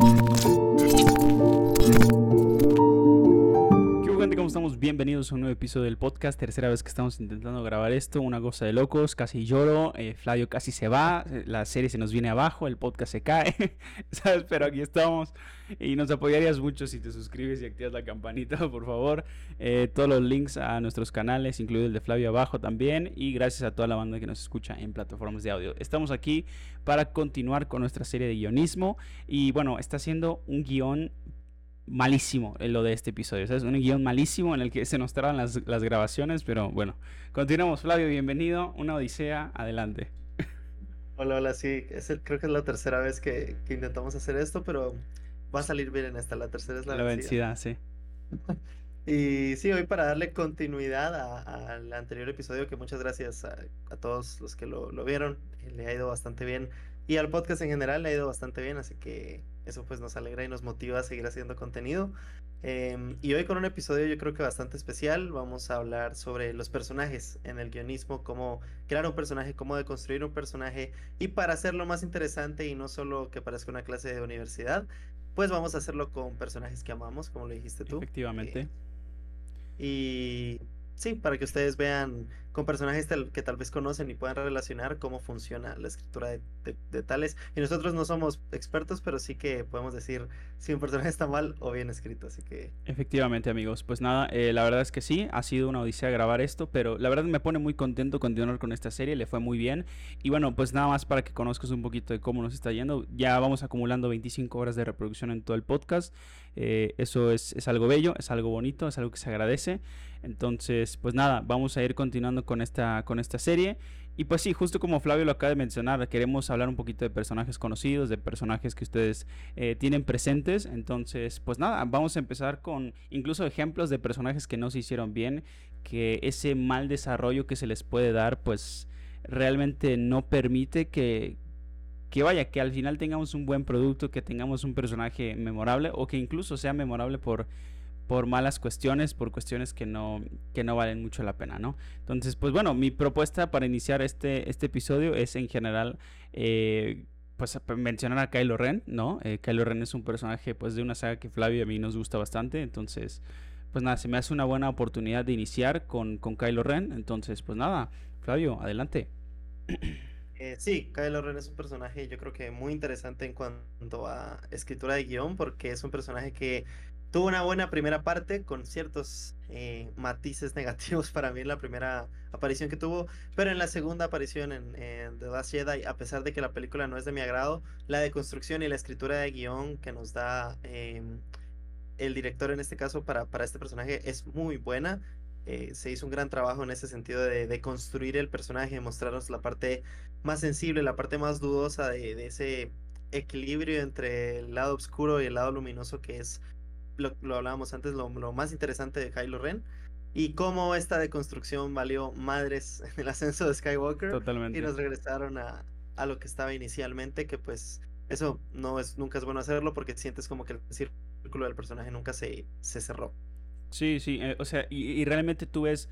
Música bienvenidos a un nuevo episodio del podcast. Tercera vez que estamos intentando grabar esto, una cosa de locos, casi lloro, eh, Flavio casi se va, la serie se nos viene abajo, el podcast se cae, ¿sabes? Pero aquí estamos y nos apoyarías mucho si te suscribes y activas la campanita, por favor. Eh, todos los links a nuestros canales, incluido el de Flavio abajo también, y gracias a toda la banda que nos escucha en plataformas de audio. Estamos aquí para continuar con nuestra serie de guionismo y bueno, está siendo un guion malísimo lo de este episodio. Es un guion malísimo en el que se nos traban las, grabaciones, pero bueno. Continuamos, Flavio, bienvenido. Una odisea, adelante. Hola, hola, sí. creo que es la tercera vez que, intentamos hacer esto, pero va a salir bien en esta. La tercera es la, la vencida. sí. y sí, hoy para darle continuidad al anterior episodio, que muchas gracias a, todos los que lo, lo vieron. Le ha ido bastante bien. Y al podcast en general le ha ido bastante bien, así que eso pues nos alegra y nos motiva a seguir haciendo contenido. Em, y hoy con un episodio yo creo que bastante especial, vamos a hablar sobre los personajes en el guionismo, cómo crear un personaje, cómo deconstruir un personaje y para hacerlo más interesante y no solo que parezca una clase de universidad, pues vamos a hacerlo con personajes que amamos, como lo dijiste tú. Efectivamente. Eh, y sí, para que ustedes vean con personajes que tal vez conocen y puedan relacionar cómo funciona la escritura de, tales. Y nosotros no somos expertos, pero sí que podemos decir si un personaje está mal o bien escrito, así que... Efectivamente, amigos. Pues nada, eh, la verdad es que sí, ha sido una odisea grabar esto, pero la verdad me pone muy contento continuar con esta serie, le fue muy bien. Y bueno, pues nada más para que conozcas un poquito de cómo nos está yendo. Ya vamos acumulando 25 horas de reproducción en todo el podcast. Eh, eso es, es algo bello, es algo bonito, es algo que se agradece. Entonces, pues nada, vamos a ir continuando con esta, con esta serie. Y pues sí, justo como Flavio lo acaba de mencionar, queremos hablar un poquito de personajes conocidos, de personajes que ustedes eh, tienen presentes. Entonces, pues nada, vamos a empezar con incluso ejemplos de personajes que no se hicieron bien, que ese mal desarrollo que se les puede dar, pues realmente no permite que, que vaya, que al final tengamos un buen producto, que tengamos un personaje memorable o que incluso sea memorable por por malas cuestiones, por cuestiones que no, que no valen mucho la pena, ¿no? Entonces, pues bueno, mi propuesta para iniciar este, este episodio es en general, eh, pues mencionar a Kylo Ren, ¿no? Eh, Kylo Ren es un personaje, pues, de una saga que Flavio y a mí nos gusta bastante, entonces, pues nada, se me hace una buena oportunidad de iniciar con, con Kylo Ren, entonces, pues nada, Flavio, adelante. Eh, sí, Kylo Ren es un personaje yo creo que muy interesante en cuanto a escritura de guion porque es un personaje que tuvo una buena primera parte con ciertos eh, matices negativos para mí en la primera aparición que tuvo, pero en la segunda aparición en, The Last Jedi, a pesar de que la película no es de mi agrado, la deconstrucción y la escritura de guion que nos da em, el director en este caso para, para este personaje es muy buena. Eh, se hizo un gran trabajo en ese sentido de, de, construir el personaje, mostrarnos la parte más sensible, la parte más dudosa de ese equilibrio entre el lado oscuro y el lado luminoso que es lo, hablábamos antes, lo, más interesante de Kylo Ren y cómo esta deconstrucción valió madres en el ascenso de Skywalker Totalmente. y nos regresaron a, a, lo que estaba inicialmente, que pues eso no es nunca es bueno hacerlo porque sientes como que el círculo del personaje nunca se, se cerró. Sí, sí, eh, o sea, y, realmente tú ves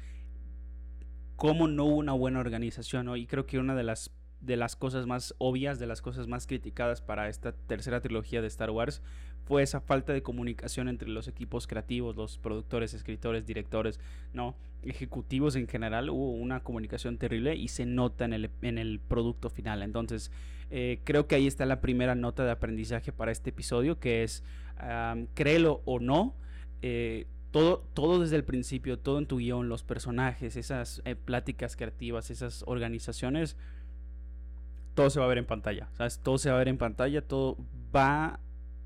cómo no hubo una buena organización, ¿no? Y creo que una de las de las cosas más obvias, de las cosas más criticadas para esta tercera trilogía de Star Wars fue esa falta de comunicación entre los equipos creativos, los productores, escritores, directores, no, ejecutivos en general, hubo una comunicación terrible y se nota en el, producto final. Entonces, eh, creo que ahí está la primera nota de aprendizaje para este episodio, que es, créelo o no, eh, todo, todo desde el principio, todo en tu guion, los personajes, esas eh, pláticas creativas, esas organizaciones, todo se va a ver en pantalla. Todo se va a ver en pantalla, todo va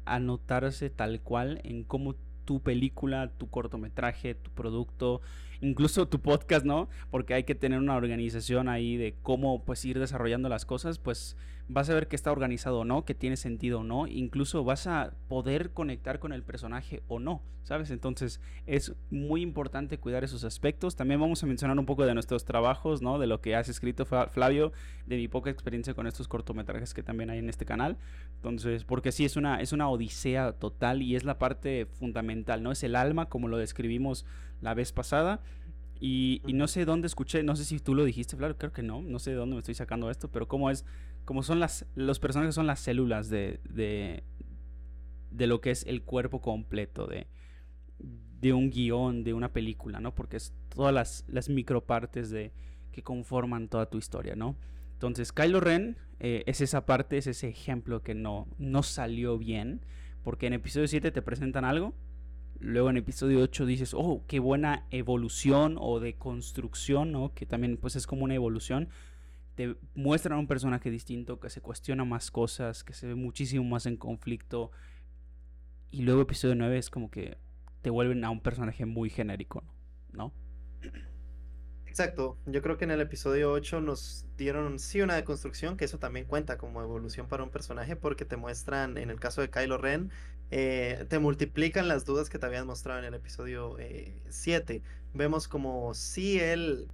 anotarse tal cual en cómo tu película, tu cortometraje, tu producto, incluso tu podcast, ¿no? Porque hay que tener una organización ahí de cómo pues ir desarrollando las cosas, pues vas a ver que está organizado o no, que tiene sentido o no, incluso vas a poder conectar con el personaje o no, ¿sabes? Entonces es muy importante cuidar esos aspectos. También vamos a mencionar un poco de nuestros trabajos, ¿no? De lo que has escrito Flavio, de mi poca experiencia con estos cortometrajes que también hay en este canal. Entonces, porque sí es una es una odisea total y es la parte fundamental, ¿no? Es el alma como lo describimos la vez pasada. Y, no sé dónde escuché, no sé si tú lo dijiste, claro, creo que no, no sé de dónde me estoy sacando esto, pero cómo es, como son las, los personajes son las células de, de, de lo que es el cuerpo completo de, de un guion, de una película, ¿no? Porque es todas las, las micropartes de, que conforman toda tu historia, ¿no? Entonces, Kylo Ren eh, es esa parte, es ese ejemplo que no, no salió bien, porque en episodio 7 te presentan algo, luego en episodio 8 dices, oh, qué buena evolución o de construcción, ¿no? Que también pues es como una evolución. Te muestran a un personaje distinto, que se cuestiona más cosas, que se ve muchísimo más en conflicto. Y luego episodio 9 es como que te vuelven a un personaje muy genérico, ¿no? Exacto, yo creo que en el episodio 8 nos dieron sí una deconstrucción, que eso también cuenta como evolución para un personaje, porque te muestran, en el caso de Kylo Ren, eh, te multiplican las dudas que te habían mostrado en el episodio 7. Eh, Vemos como si él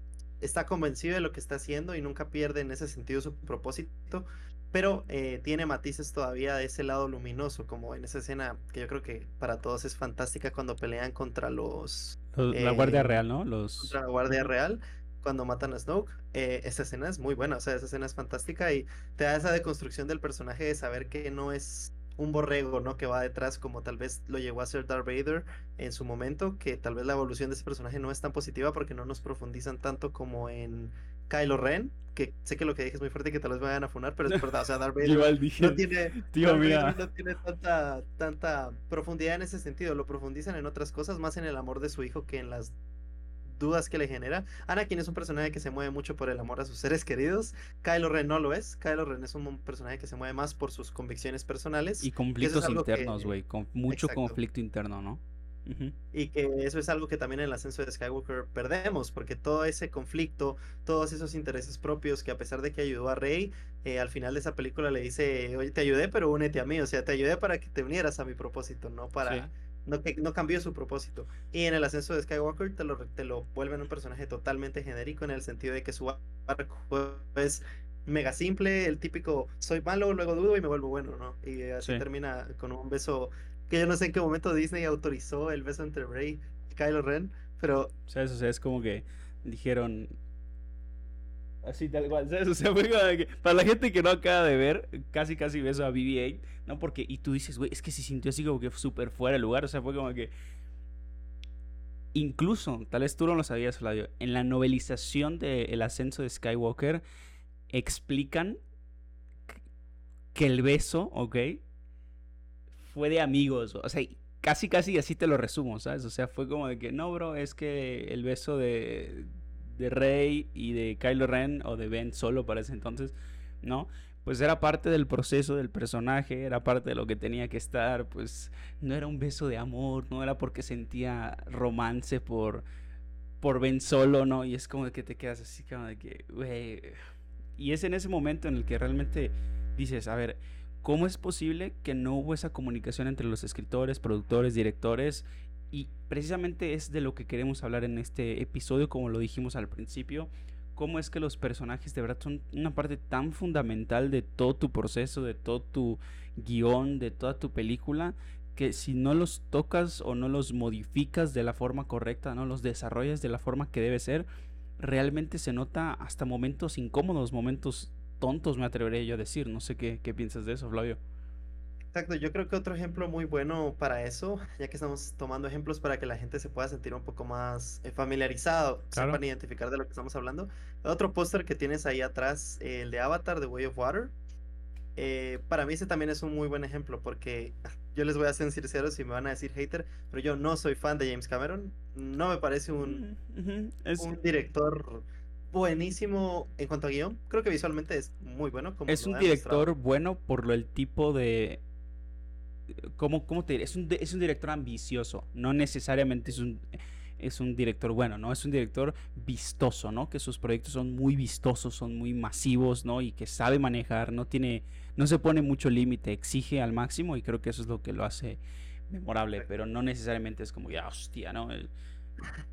está convencido de lo que está haciendo y nunca pierde en ese sentido su propósito, pero eh, tiene matices todavía de ese lado luminoso, como en esa escena que yo creo que para todos es fantástica cuando pelean contra los la Guardia eh, Real, ¿no? Los... La Guardia Real, cuando matan a Snoke. Eh, esa escena es muy buena, o sea, esa escena es fantástica y te da esa deconstrucción del personaje de saber que no es un borrego, ¿no? Que va detrás, como tal vez lo llegó a ser Darth Vader en su momento, que tal vez la evolución de ese personaje no es tan positiva porque no nos profundizan tanto como en Kylo Ren, que sé que lo que dije es muy fuerte y que tal vez me vayan a funar, pero es verdad, o sea, Darth Vader no tiene, tío, no tiene tanta, tanta profundidad en ese sentido, lo profundizan en otras cosas, más en el amor de su hijo que en las dudas que le genera. Anakin es un personaje que se mueve mucho por el amor a sus seres queridos. Kylo Ren no lo es. Kylo Ren es un personaje que se mueve más por sus convicciones personales. Y conflictos internos, güey. Con mucho conflicto interno, ¿no? Y que eso es algo que también en el ascenso de Skywalker perdemos, porque todo ese conflicto, todos esos intereses propios, que a pesar de que ayudó a Rey, eh, al final de esa película le dice, oye, te ayudé, pero únete a mí, o sea, te ayudé para que te unieras a mi propósito, no para... No, no cambió su propósito. Y en el ascenso de Skywalker te lo, te lo vuelven un personaje totalmente genérico en el sentido de que su arco es mega simple, el típico soy malo, luego dudo y me vuelvo bueno, ¿no? Y así termina con un beso que yo no sé en qué momento Disney autorizó el beso entre Rey y Kylo Ren, pero... O sea, eso, es como que dijeron... Así tal cual, ¿sabes? O sea, fue como que, para la gente que no acaba de ver, casi casi beso a BB-8, ¿no? Porque, y tú dices, güey, es que se sintió así como que súper fuera de lugar, o sea, fue como que... Incluso, tal vez tú no lo sabías, Flavio, en la novelización de El ascenso de Skywalker, explican que el beso, ¿ok? fue de amigos. O sea, casi, casi así te lo resumo, ¿sabes? O sea, fue como de que, no, bro, es que el beso de, de Rey y de Kylo Ren o de Ben solo para ese entonces, ¿no? Pues era parte del proceso del personaje, era parte de lo que tenía que estar, pues no era un beso de amor, no era porque sentía romance por, por Ben solo, ¿no? Y es como que te quedas así que, güey. Y es en ese momento en el que realmente dices, a ver, ¿Cómo es posible que no hubo esa comunicación entre los escritores, productores, directores? Y precisamente es de lo que queremos hablar en este episodio, como lo dijimos al principio. ¿Cómo es que los personajes de verdad son una parte tan fundamental de todo tu proceso, de todo tu guion, de toda tu película? que si no los tocas o no los modificas de la forma correcta, no los desarrollas de la forma que debe ser, realmente se nota hasta momentos incómodos, momentos tontos, me atrevería yo a decir. No sé qué, qué piensas de eso, Flavio. Exacto, yo creo que otro ejemplo muy bueno para eso, ya que estamos tomando ejemplos para que la gente se pueda sentir un poco más eh, familiarizado, claro. sepan identificar de lo que estamos hablando. Otro póster que tienes ahí atrás, el de Avatar, The Way of Water, eh, para mí ese también es un muy buen ejemplo porque yo les voy a ser sinceros y me van a decir hater, pero yo no soy fan de James Cameron, no me parece un, un director buenísimo en cuanto a guion. Creo que visualmente es muy bueno. Como es un director bueno por lo el tipo de. ¿Cómo, cómo te diré? Es un, es un director ambicioso. No necesariamente es un, es un director bueno, ¿no? Es un director vistoso, ¿no? Que sus proyectos son muy vistosos, son muy masivos, ¿no? Y que sabe manejar, no tiene. No se pone mucho límite, exige al máximo y creo que eso es lo que lo hace memorable. Pero no necesariamente es como, ya, hostia, ¿no? El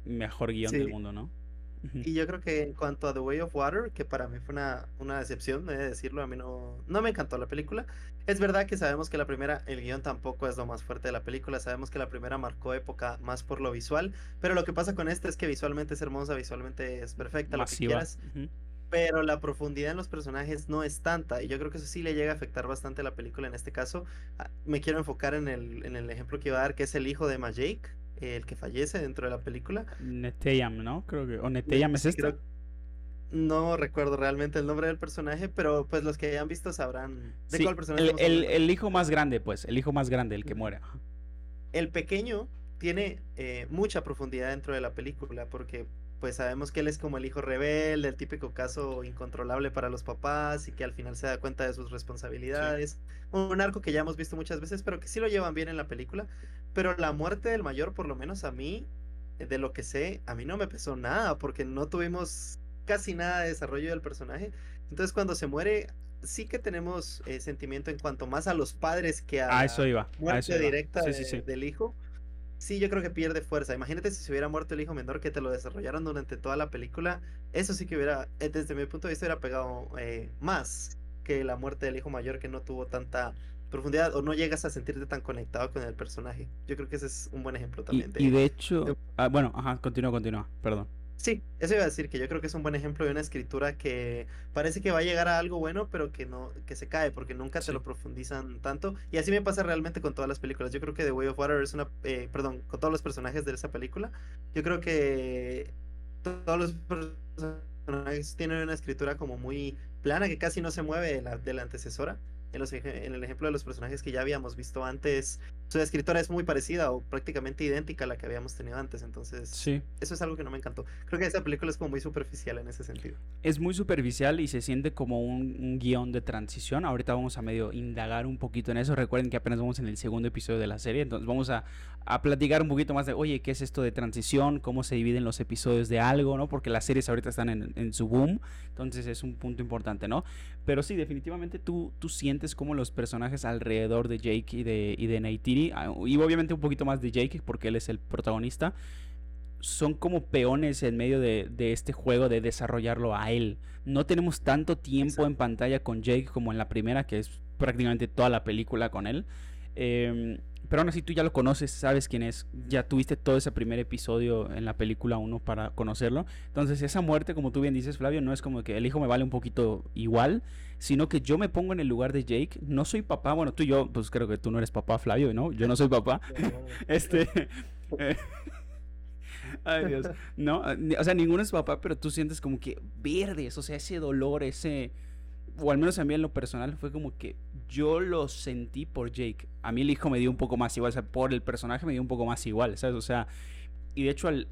mejor guion del mundo, ¿no? Y yo creo que en cuanto a The Way of Water, que para mí fue una, una decepción, de decirlo, a mí no, no me encantó la película. Es verdad que sabemos que la primera, el guion tampoco es lo más fuerte de la película, sabemos que la primera marcó época más por lo visual, pero lo que pasa con esta es que visualmente es hermosa, visualmente es perfecta, lo que quieras. pero la profundidad en los personajes no es tanta. Y yo creo que eso sí le llega a afectar bastante a la película en este caso. Ah, me quiero enfocar en el, en el ejemplo que iba a dar, que es el hijo de Majake, el que fallece dentro de la película. Neteyam, ¿no? Creo que. O Neteyam es este. No recuerdo realmente el nombre del personaje, pero pues los que hayan visto sabrán de cuál personaje. El, el, hijo más grande, pues, el hijo más grande, el que muere. El pequeño tiene eh, mucha profundidad dentro de la película, porque pues sabemos que él es como el hijo rebelde, el típico caso incontrolable para los papás y que al final se da cuenta de sus responsabilidades. Un arco que ya hemos visto muchas veces, pero que sí lo llevan bien en la película. Pero la muerte del mayor, por lo menos a mí, de lo que sé, a mí no me pesó nada, porque no tuvimos casi nada de desarrollo del personaje. Entonces cuando se muere, sí que tenemos eh, sentimiento en cuanto más a los padres que a, a eso iba. muerte directa del hijo. Sí, yo creo que pierde fuerza. Imagínate si se hubiera muerto el hijo menor que te lo desarrollaron durante toda la película. Eso sí que hubiera, eh, desde mi punto de vista, hubiera pegado eh, más que la muerte del hijo mayor que no tuvo tanta profundidad o no llegas a sentirte tan conectado con el personaje. Yo creo que ese es un buen ejemplo también. Y de, y de hecho, ah, bueno, ajá, continúa, continúa, perdón. Sí, eso iba a decir que yo creo que es un buen ejemplo de una escritura que parece que va a llegar a algo bueno, pero que no, que se cae porque nunca se lo profundizan tanto. Y así me pasa realmente con todas las películas. Yo creo que The Way of Water es una, eh, perdón, con todos los personajes de esa película. Yo creo que todos los personajes tienen una escritura como muy plana que casi no se mueve la, de la antecesora en, el ejemplo de los personajes que ya habíamos visto antes, su escritora es muy parecida o prácticamente idéntica a la que habíamos tenido antes. Entonces, sí. eso es algo que no me encantó. Creo que esa película es como muy superficial en ese sentido. Es muy superficial y se siente como un, guion de transición. Ahorita vamos a medio indagar un poquito en eso. Recuerden que apenas vamos en el segundo episodio de la serie. Entonces vamos a, a platicar un poquito más de, oye, ¿qué es esto de transición? ¿Cómo se dividen los episodios de algo? ¿no? Porque las series ahorita están en, en su boom. Entonces es un punto importante, ¿no? Pero sí, definitivamente tú, tú sientes como los personajes alrededor de Jake y de, y de Neytiri, ah, y obviamente un poquito más de Jake, porque él es el protagonista, son como peones en medio de, de este juego de desarrollarlo a él. No tenemos tanto tiempo en pantalla con Jake como en la primera, que es prácticamente toda la película con él. Eh, pero aún así tú ya lo conoces, sabes quién es, ya tuviste todo ese primer episodio en la película 1 para conocerlo. Entonces esa muerte, como tú bien dices, Flavio, no es como que el hijo me vale un poquito igual, sino que yo me pongo en el lugar de Jake. No soy papá, bueno, tú y yo, pues creo que tú no eres papá, Flavio, ¿no? Yo no soy papá. este... Eh, ay, Dios. No, o sea, ninguno es papá, pero tú sientes como que verdes, o sea, ese dolor, ese o al menos a mí en lo personal, fue como que yo lo sentí por Jake. A mí el hijo me dio un poco más igual, o sea, por el personaje me dio un poco más igual, ¿sabes? O sea, y de hecho el,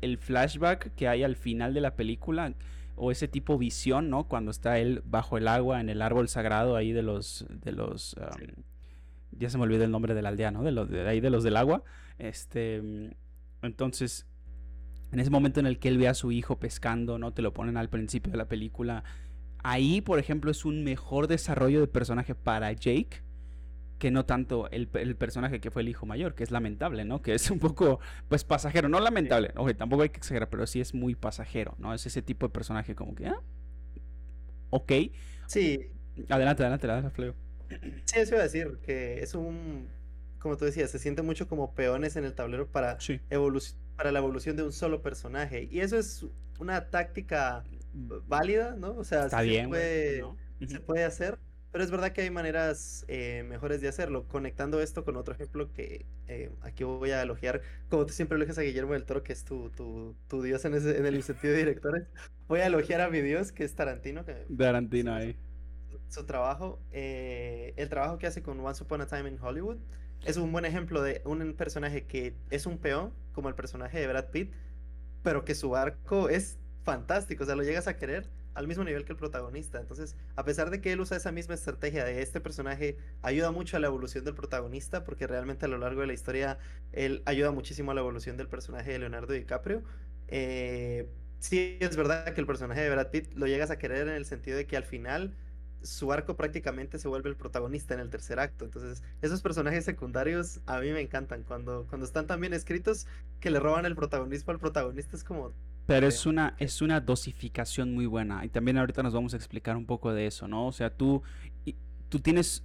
el, flashback que hay al final de la película, o ese tipo visión, ¿no? Cuando está él bajo el agua en el árbol sagrado ahí de los, de los, ya se me olvidó el nombre de la aldea, ¿no? De, los, de ahí de los del agua. Este, entonces, en ese momento en el que él ve a su hijo pescando, ¿no? Te lo ponen al principio de la película ahí, por ejemplo, es un mejor desarrollo de personaje para Jake que no tanto el, personaje que fue el hijo mayor, que es lamentable, ¿no? Que es un poco, pues, pasajero. No lamentable, oye, tampoco hay que exagerar, pero sí es muy pasajero, ¿no? Es ese tipo de personaje como que, ah, ok. Sí. Adelante, adelante, adelante, Fleo. Sí, eso iba a decir, que es un, como tú decías, se siente mucho como peones en el tablero para, para la evolución de un solo personaje. Y eso es una táctica válida, ¿no? O sea, se, puede, se puede hacer, pero es verdad que hay maneras eh, mejores de hacerlo. Conectando esto con otro ejemplo que eh, aquí voy a elogiar, como tú siempre elogias a Guillermo del Toro, que es tu, tu, tu dios en, ese, en el sentido de directores, voy a elogiar a mi dios, que es Tarantino. Que, Tarantino ahí. Su, trabajo, eh, el trabajo que hace con Once Upon a Time in Hollywood, es un buen ejemplo de un personaje que es un peón, como el personaje de Brad Pitt, pero que su arco es fantástico, o sea, lo llegas a querer al mismo nivel que el protagonista. Entonces, a pesar de que él usa esa misma estrategia de este personaje, ayuda mucho a la evolución del protagonista, porque realmente a lo largo de la historia él ayuda muchísimo a la evolución del personaje de Leonardo DiCaprio. Eh, sí, es verdad que el personaje de Brad Pitt lo llegas a querer en el sentido de que al final su arco prácticamente se vuelve el protagonista en el tercer acto. Entonces, esos personajes secundarios a mí me encantan. Cuando, cuando están tan bien escritos que le roban el protagonismo al protagonista, es como pero es una, es una dosificación muy buena. Y también ahorita nos vamos a explicar un poco de eso, ¿no? O sea, tú, tú tienes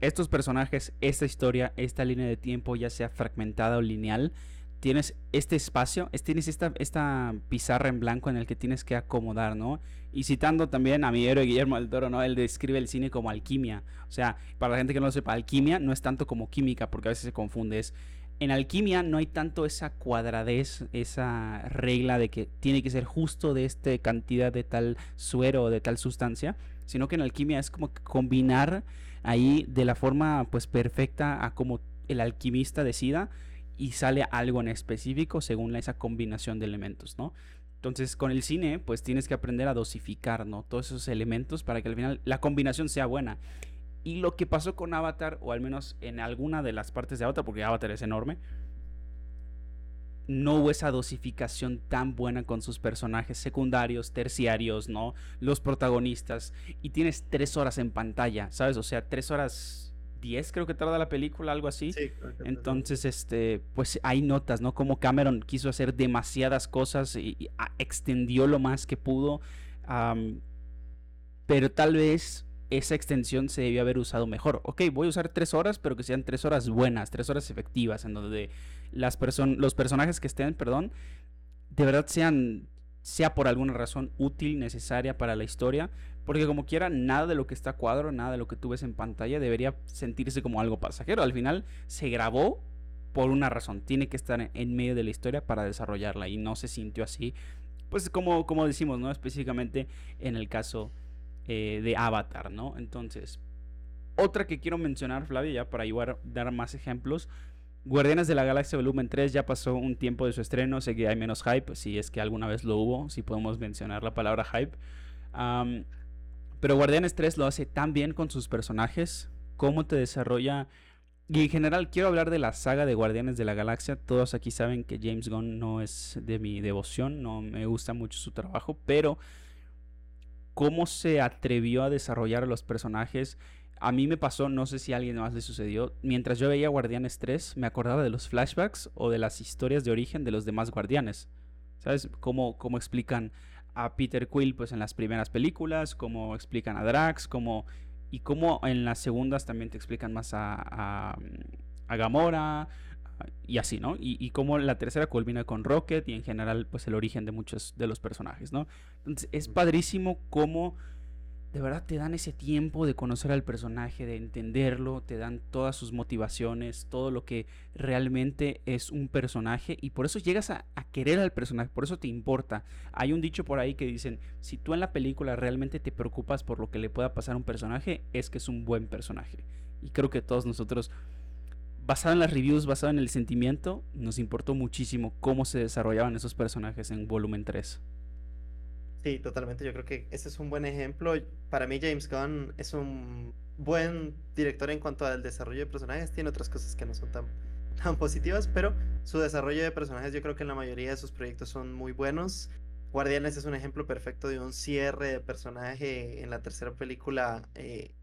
estos personajes, esta historia, esta línea de tiempo, ya sea fragmentada o lineal, tienes este espacio, tienes esta, esta pizarra en blanco en el que tienes que acomodar, ¿no? Y citando también a mi héroe Guillermo del Toro, ¿no? Él describe el cine como alquimia. O sea, para la gente que no lo sepa, alquimia no es tanto como química, porque a veces se confunde. Es, en alquimia no hay tanto esa cuadradez, esa regla de que tiene que ser justo de esta cantidad de tal suero o de tal sustancia, sino que en alquimia es como combinar ahí de la forma pues perfecta a como el alquimista decida y sale algo en específico según esa combinación de elementos, ¿no? Entonces, con el cine, pues tienes que aprender a dosificar, ¿no? Todos esos elementos para que al final la combinación sea buena. Y lo que pasó con Avatar, o al menos en alguna de las partes de Avatar, porque Avatar es enorme, no hubo esa dosificación tan buena con sus personajes secundarios, terciarios, ¿no? Los protagonistas. Y tienes tres horas en pantalla, ¿sabes? O sea, tres horas 10 creo que tarda la película, algo así. Entonces, este, pues hay notas, ¿no? Como Cameron quiso hacer demasiadas cosas y, extendió lo más que pudo. pero tal vez esa extensión se debió haber usado mejor. Ok, voy a usar tres horas, pero que sean tres horas buenas, tres horas efectivas, en donde las los personajes que estén, perdón, de verdad sean, sea por alguna razón útil, necesaria para la historia, porque como quiera, nada de lo que está a cuadro, nada de lo que tú ves en pantalla debería sentirse como algo pasajero. Al final se grabó por una razón. Tiene que estar en medio de la historia para desarrollarla y no se sintió así. Pues como, como decimos, ¿no? Específicamente en el caso eh, de Avatar, ¿no? Entonces, otra que quiero mencionar, Flavio, ya para a dar más ejemplos. Guardianes de la Galaxia Volumen 3 ya pasó un tiempo de su estreno, sé que hay menos hype, si es que alguna vez lo hubo, si podemos mencionar la palabra hype. Pero Guardianes 3 lo hace tan bien con sus personajes, cómo te desarrolla... Y en general quiero hablar de la saga de Guardianes de la Galaxia. Todos aquí saben que James Gunn no es de mi devoción, no me gusta mucho su trabajo, pero cómo se atrevió a desarrollar a los personajes. A mí me pasó, no sé si a alguien más le sucedió, mientras yo veía Guardianes 3 me acordaba de los flashbacks o de las historias de origen de los demás guardianes. ¿Sabes? Cómo, cómo explican a Peter Quill pues en las primeras películas, como explican a Drax, como y como en las segundas también te explican más a, a, Gamora y así, ¿no? Y, y como la tercera culmina con Rocket y en general pues el origen de muchos de los personajes, ¿no? Entonces es padrísimo cómo de verdad te dan ese tiempo de conocer al personaje, de entenderlo, te dan todas sus motivaciones, todo lo que realmente es un personaje y por eso llegas a, querer al personaje, por eso te importa. Hay un dicho por ahí que dicen, si tú en la película realmente te preocupas por lo que le pueda pasar a un personaje, es que es un buen personaje. Y creo que todos nosotros, basado en las reviews, basado en el sentimiento, nos importó muchísimo cómo se desarrollaban esos personajes en volumen 3. Sí, totalmente. Yo creo que ese es un buen ejemplo. Para mí James Gunn es un buen director en cuanto al desarrollo de personajes. Tiene otras cosas que no son tan, positivas, pero su desarrollo de personajes yo creo que en la mayoría de sus proyectos son muy buenos. Guardianes es un ejemplo perfecto de un cierre de personaje en la tercera película. Eh,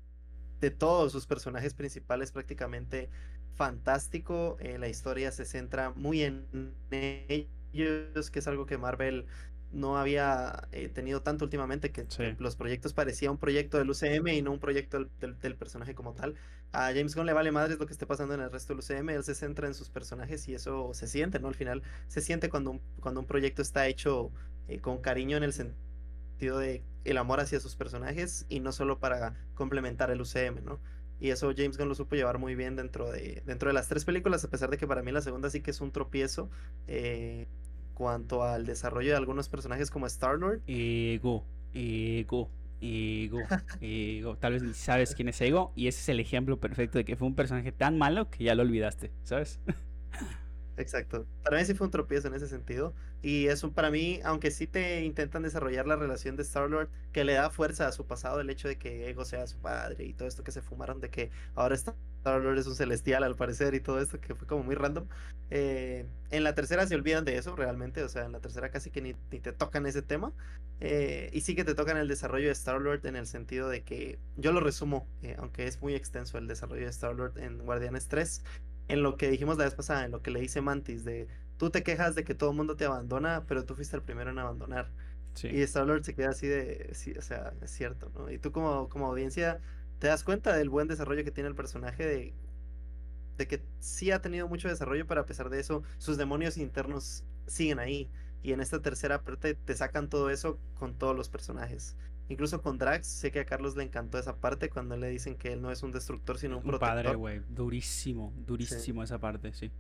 de todos sus personajes principales prácticamente fantástico. Eh, la historia se centra muy en ellos, que es algo que Marvel no había eh, tenido tanto últimamente que los proyectos parecía un proyecto del UCM y no un proyecto del, personaje como tal. A James Gunn le vale madres lo que esté pasando en el resto del UCM, él se centra en sus personajes y eso se siente, ¿no? Al final se siente cuando un, cuando un proyecto está hecho eh, con cariño en el sentido de el amor hacia sus personajes y no solo para complementar el UCM, ¿no? Y eso James Gunn lo supo llevar muy bien dentro de, dentro de las tres películas, a pesar de que para mí la segunda sí que es un tropiezo. Eh, cuanto al desarrollo de algunos personajes como Star-Lord. Ego, ego, ego, ego. Tal vez ni sabes quién es Ego y ese es el ejemplo perfecto de que fue un personaje tan malo que ya lo olvidaste, ¿sabes? Exacto. Para mí sí fue un tropiezo en ese sentido. Y eso para mí, aunque sí te intentan desarrollar la relación de Star-Lord, que le da fuerza a su pasado, el hecho de que Ego sea su padre y todo esto que se fumaron, de que ahora Star-Lord es un celestial al parecer y todo esto que fue como muy random. Eh, en la tercera se olvidan de eso realmente, o sea, en la tercera casi que ni, te tocan ese tema. Eh, y sí que te tocan el desarrollo de Star-Lord en el sentido de que yo lo resumo, eh, aunque es muy extenso el desarrollo de Star-Lord en Guardianes 3 en lo que dijimos la vez pasada, en lo que le dice Mantis, de tú te quejas de que todo el mundo te abandona, pero tú fuiste el primero en abandonar. Y Star-Lord se queda así de, sí, o sea, es cierto, ¿no? Y tú como, como audiencia te das cuenta del buen desarrollo que tiene el personaje de, de que sí ha tenido mucho desarrollo, pero a pesar de eso, sus demonios internos siguen ahí. Y en esta tercera parte te sacan todo eso con todos los personajes. Incluso con Drax, sé que a Carlos le encantó esa parte cuando le dicen que él no es un destructor, sino un, un padre, güey. Durísimo, durísimo esa parte, sí.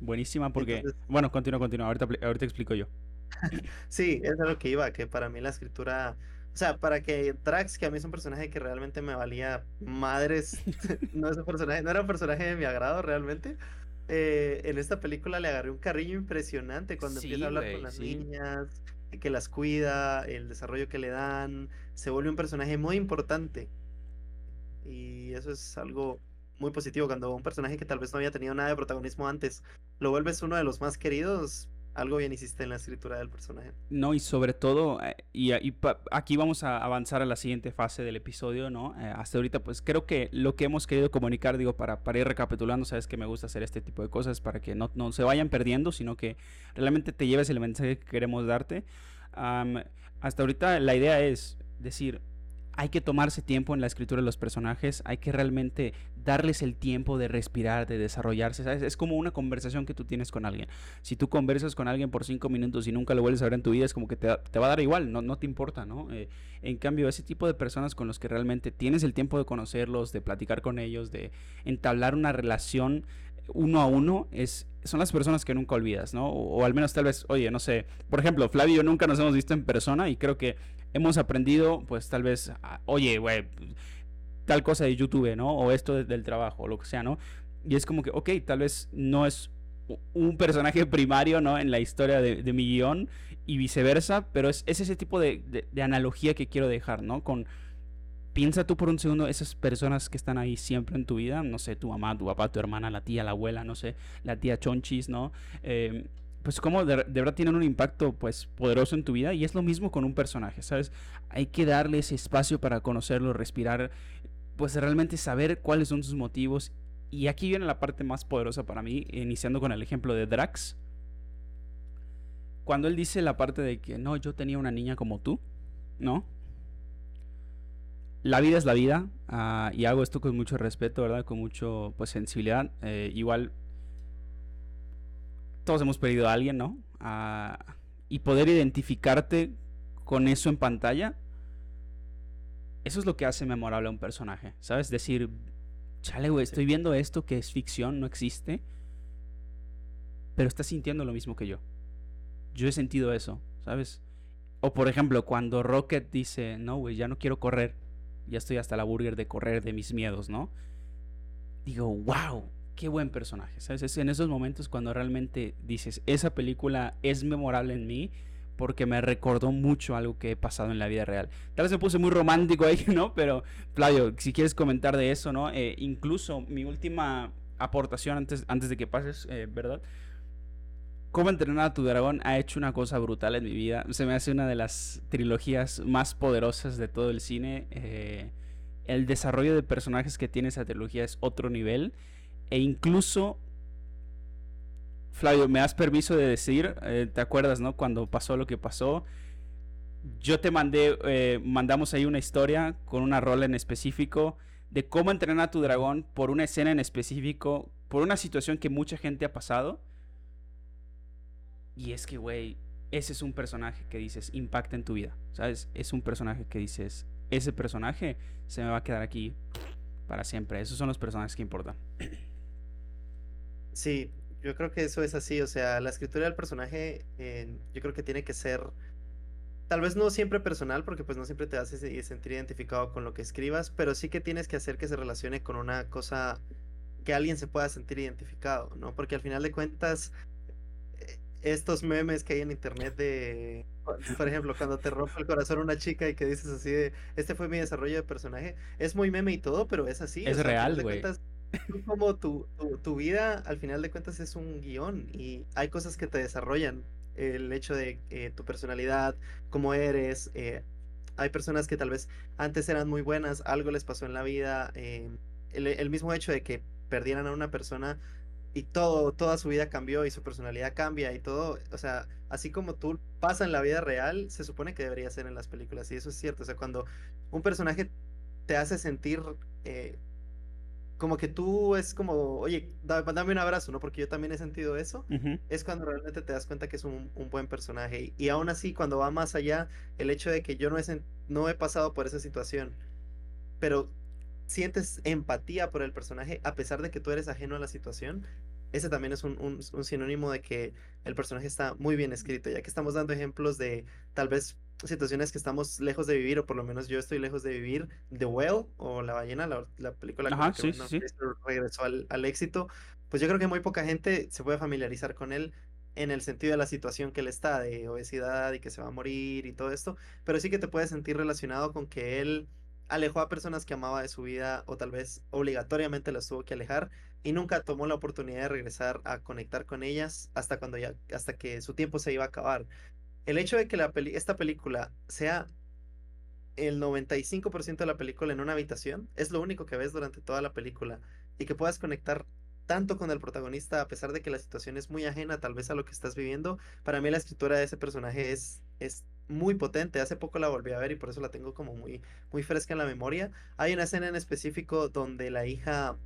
Buenísima porque... bueno, continúa, continúa. Ahorita, ahorita explico yo. sí, es lo que iba, que para mí la escritura... O sea, para que Drax, que a mí es un personaje que realmente me valía madres, no es un personaje, no era un personaje de mi agrado realmente, eh, en esta película le agarré un cariño impresionante cuando empieza a hablar con las niñas, que las cuida, el desarrollo que le dan, se vuelve un personaje muy importante. Y eso es algo muy positivo cuando un personaje que tal vez no había tenido nada de protagonismo antes, lo vuelves uno de los más queridos, algo bien hiciste en la escritura del personaje. No, y sobre todo, eh, y, aquí vamos a avanzar a la siguiente fase del episodio, ¿no? Eh, hasta ahorita, pues creo que lo que hemos querido comunicar, digo, para, para ir recapitulando, sabes que me gusta hacer este tipo de cosas para que no, no se vayan perdiendo, sino que realmente te lleves el mensaje que queremos darte. hasta ahorita la idea es decir, hay que tomarse tiempo en la escritura de los personajes, hay que realmente darles el tiempo de respirar, de desarrollarse. Es como una conversación que tú tienes con alguien. Si tú conversas con alguien por cinco minutos y nunca lo vuelves a ver en tu vida, es como que te, te va a dar igual, no, no te importa, ¿no? Eh, en cambio, ese tipo de personas con los que realmente tienes el tiempo de conocerlos, de platicar con ellos, de entablar una relación uno a uno, es, son las personas que nunca olvidas, ¿no? O, al menos tal vez, oye, no sé, por ejemplo, Flavio y yo nunca nos hemos visto en persona y creo que hemos aprendido, pues tal vez, oye, güey, tal cosa de YouTube, ¿no? O esto del trabajo, o lo que sea, ¿no? Y es como que, ok, tal vez no es un personaje primario, ¿no? En la historia de, mi guion y viceversa, pero es, ese tipo de, de, analogía que quiero dejar, ¿no? Con, piensa tú por un segundo esas personas que están ahí siempre en tu vida, no sé, tu mamá, tu papá, tu hermana, la tía, la abuela, no sé, la tía Chonchis, ¿no? Eh, pues como de, verdad tienen un impacto pues poderoso en tu vida y es lo mismo con un personaje, ¿sabes? Hay que darle ese espacio para conocerlo, respirar, pues realmente saber cuáles son sus motivos y aquí viene la parte más poderosa para mí, iniciando con el ejemplo de Drax. Cuando él dice la parte de que no, yo tenía una niña como tú, ¿no? La vida es la vida uh, y hago esto con mucho respeto, ¿verdad? Con mucho pues sensibilidad. Eh, igual todos hemos perdido a alguien, ¿no? y poder identificarte con eso en pantalla, eso es lo que hace memorable a un personaje, ¿sabes? Decir, chale, güey, estoy viendo esto que es ficción, no existe, pero estás sintiendo lo mismo que yo. Yo he sentido eso, ¿sabes? O por ejemplo, cuando Rocket dice, no, güey, ya no quiero correr, ya estoy hasta la burger de correr de mis miedos, ¿no? Digo, wow, qué buen personaje, ¿sabes? Es en esos momentos cuando realmente dices, esa película es memorable en mí porque me recordó mucho algo que he pasado en la vida real. Tal vez me puse muy romántico ahí, ¿no? Pero, Flavio, si quieres comentar de eso, ¿no? Eh, incluso mi última aportación antes, antes de que pases, eh, ¿verdad? Cómo entrenar a tu dragón ha hecho una cosa brutal en mi vida. Se me hace una de las trilogías más poderosas de todo el cine. Eh, el desarrollo de personajes que tiene esa trilogía es otro nivel. E incluso, Flavio, me das permiso de decir, eh, ¿te acuerdas, no? Cuando pasó lo que pasó, yo te mandé, eh, mandamos ahí una historia con una rola en específico de cómo entrenar a tu dragón por una escena en específico, por una situación que mucha gente ha pasado. Y es que, güey, ese es un personaje que dices, impacta en tu vida, ¿sabes? Es un personaje que dices, ese personaje se me va a quedar aquí para siempre. Esos son los personajes que importan. Sí, yo creo que eso es así, o sea, la escritura del personaje yo creo que tiene que ser, tal vez no siempre personal, porque pues no siempre te hace sentir identificado con lo que escribas, pero sí que tienes que hacer que se relacione con una cosa que alguien se pueda sentir identificado, ¿no? Porque al final de cuentas, estos memes que hay en internet de, por ejemplo, cuando te rompe el corazón una chica y que dices así de, este fue mi desarrollo de personaje, es muy meme y todo, pero es así. Es real, güey como tu, tu, vida al final de cuentas es un guion y hay cosas que te desarrollan. El hecho de eh, tu personalidad, cómo eres. Eh, hay personas que tal vez antes eran muy buenas, algo les pasó en la vida. Eh, el, mismo hecho de que perdieran a una persona y todo, toda su vida cambió y su personalidad cambia y todo. O sea, así como tú pasa en la vida real, se supone que debería ser en las películas. Y eso es cierto. O sea, cuando un personaje te hace sentir como que tú es como, oye, dame un abrazo, ¿no? Porque yo también he sentido eso. Es cuando realmente te das cuenta que es un, buen personaje. Y aún así, cuando va más allá, el hecho de que yo no he, no he pasado por esa situación, pero sientes empatía por el personaje a pesar de que tú eres ajeno a la situación, ese también es un, un, sinónimo de que el personaje está muy bien escrito, ya que estamos dando ejemplos de tal vez situaciones que estamos lejos de vivir, o por lo menos yo estoy lejos de vivir, The Whale o La ballena, la, película que, regresó al, al, éxito, pues yo creo que muy poca gente se puede familiarizar con él en el sentido de la situación que él está, de obesidad y que se va a morir y todo esto, pero sí que te puedes sentir relacionado con que él alejó a personas que amaba de su vida o tal vez obligatoriamente las tuvo que alejar y nunca tomó la oportunidad de regresar a conectar con ellas hasta cuando ya hasta que su tiempo se iba a acabar. El hecho de que la peli esta película sea el 95% de la película en una habitación, es lo único que ves durante toda la película y que puedas conectar tanto con el protagonista a pesar de que la situación es muy ajena tal vez a lo que estás viviendo, para mí la escritura de ese personaje es, es muy potente. Hace poco la volví a ver y por eso la tengo como muy, muy fresca en la memoria. Hay una escena en específico donde la hija,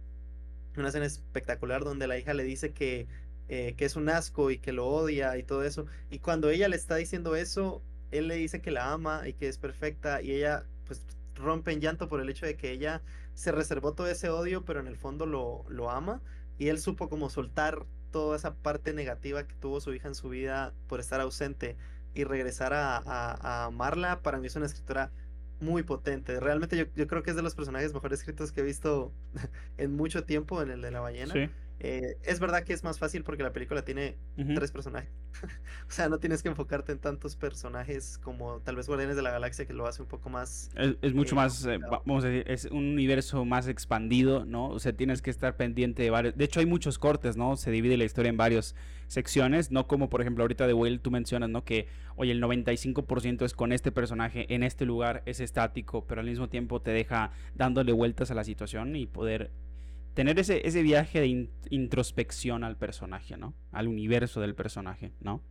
una escena espectacular donde la hija le dice que eh, que es un asco y que lo odia y todo eso. Y cuando ella le está diciendo eso, él le dice que la ama y que es perfecta y ella pues rompe en llanto por el hecho de que ella se reservó todo ese odio, pero en el fondo lo, lo ama y él supo como soltar toda esa parte negativa que tuvo su hija en su vida por estar ausente y regresar a, amarla, para mí es una escritura muy potente. Realmente yo, yo, creo que es de los personajes mejor escritos que he visto en mucho tiempo en el de la ballena. Sí. Eh, es verdad que es más fácil porque la película tiene tres personajes. o sea, no tienes que enfocarte en tantos personajes como tal vez Guardianes de la Galaxia, que lo hace un poco más. Es, mucho eh, más, eh, vamos a decir, es un universo más expandido, ¿no? O sea, tienes que estar pendiente de varios. De hecho, hay muchos cortes, ¿no? Se divide la historia en varias secciones, no como por ejemplo ahorita de Will tú mencionas, ¿no? Que, oye, el 95% es con este personaje, en este lugar, es estático, pero al mismo tiempo te deja dándole vueltas a la situación y poder tener ese, ese viaje de introspección al personaje, ¿no? Al universo del personaje, ¿no?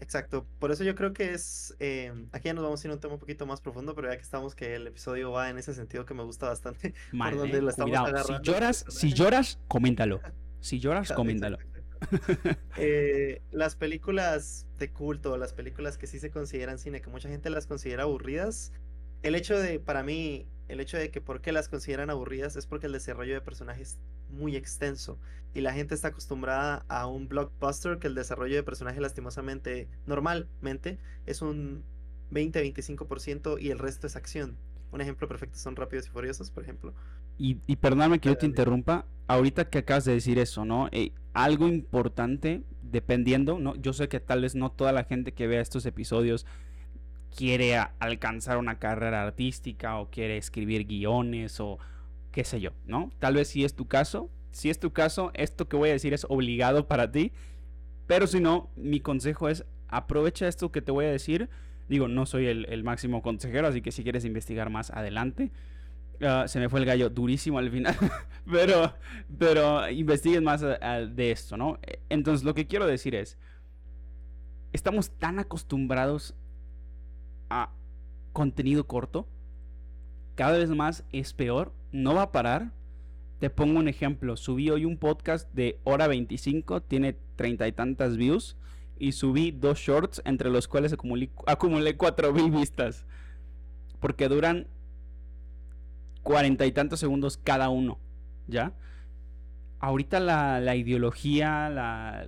Exacto, por eso yo creo que es, eh, aquí ya nos vamos a ir a un tema un poquito más profundo, pero ya que estamos que el episodio va en ese sentido que me gusta bastante, por donde eh, lo estamos Si lloras, si lloras, coméntalo. Si lloras, coméntalo. Eh, las películas de culto, las películas que sí se consideran cine, que mucha gente las considera aburridas, el hecho de, para mí, el hecho de que por qué las consideran aburridas es porque el desarrollo de personajes es muy extenso y la gente está acostumbrada a un blockbuster que el desarrollo de personajes lastimosamente, normalmente, es un 20-25% y el resto es acción. Un ejemplo perfecto son Rápidos y Furiosos, por ejemplo. Y, y perdóname que yo te interrumpa, ahorita que acabas de decir eso, ¿no? Eh, algo importante, dependiendo, ¿no? Yo sé que tal vez no toda la gente que vea estos episodios quiere alcanzar una carrera artística o quiere escribir guiones o qué sé yo, ¿no? Tal vez si es tu caso, si es tu caso, esto que voy a decir es obligado para ti, pero si no, mi consejo es aprovecha esto que te voy a decir. Digo, no soy el, máximo consejero, así que si quieres investigar más adelante. Ah, se me fue el gallo durísimo al final, pero, pero investiguen más de esto, ¿no? Entonces lo que quiero decir es, estamos tan acostumbrados a contenido corto, cada vez más es peor, no va a parar. Te pongo un ejemplo, subí hoy un podcast de hora 25, tiene treinta y tantas views, y subí dos shorts entre los cuales acumulé, acumulé cuatro mil vistas, porque duran cuarenta y tantos segundos cada uno, ¿ya? Ahorita la, ideología, la,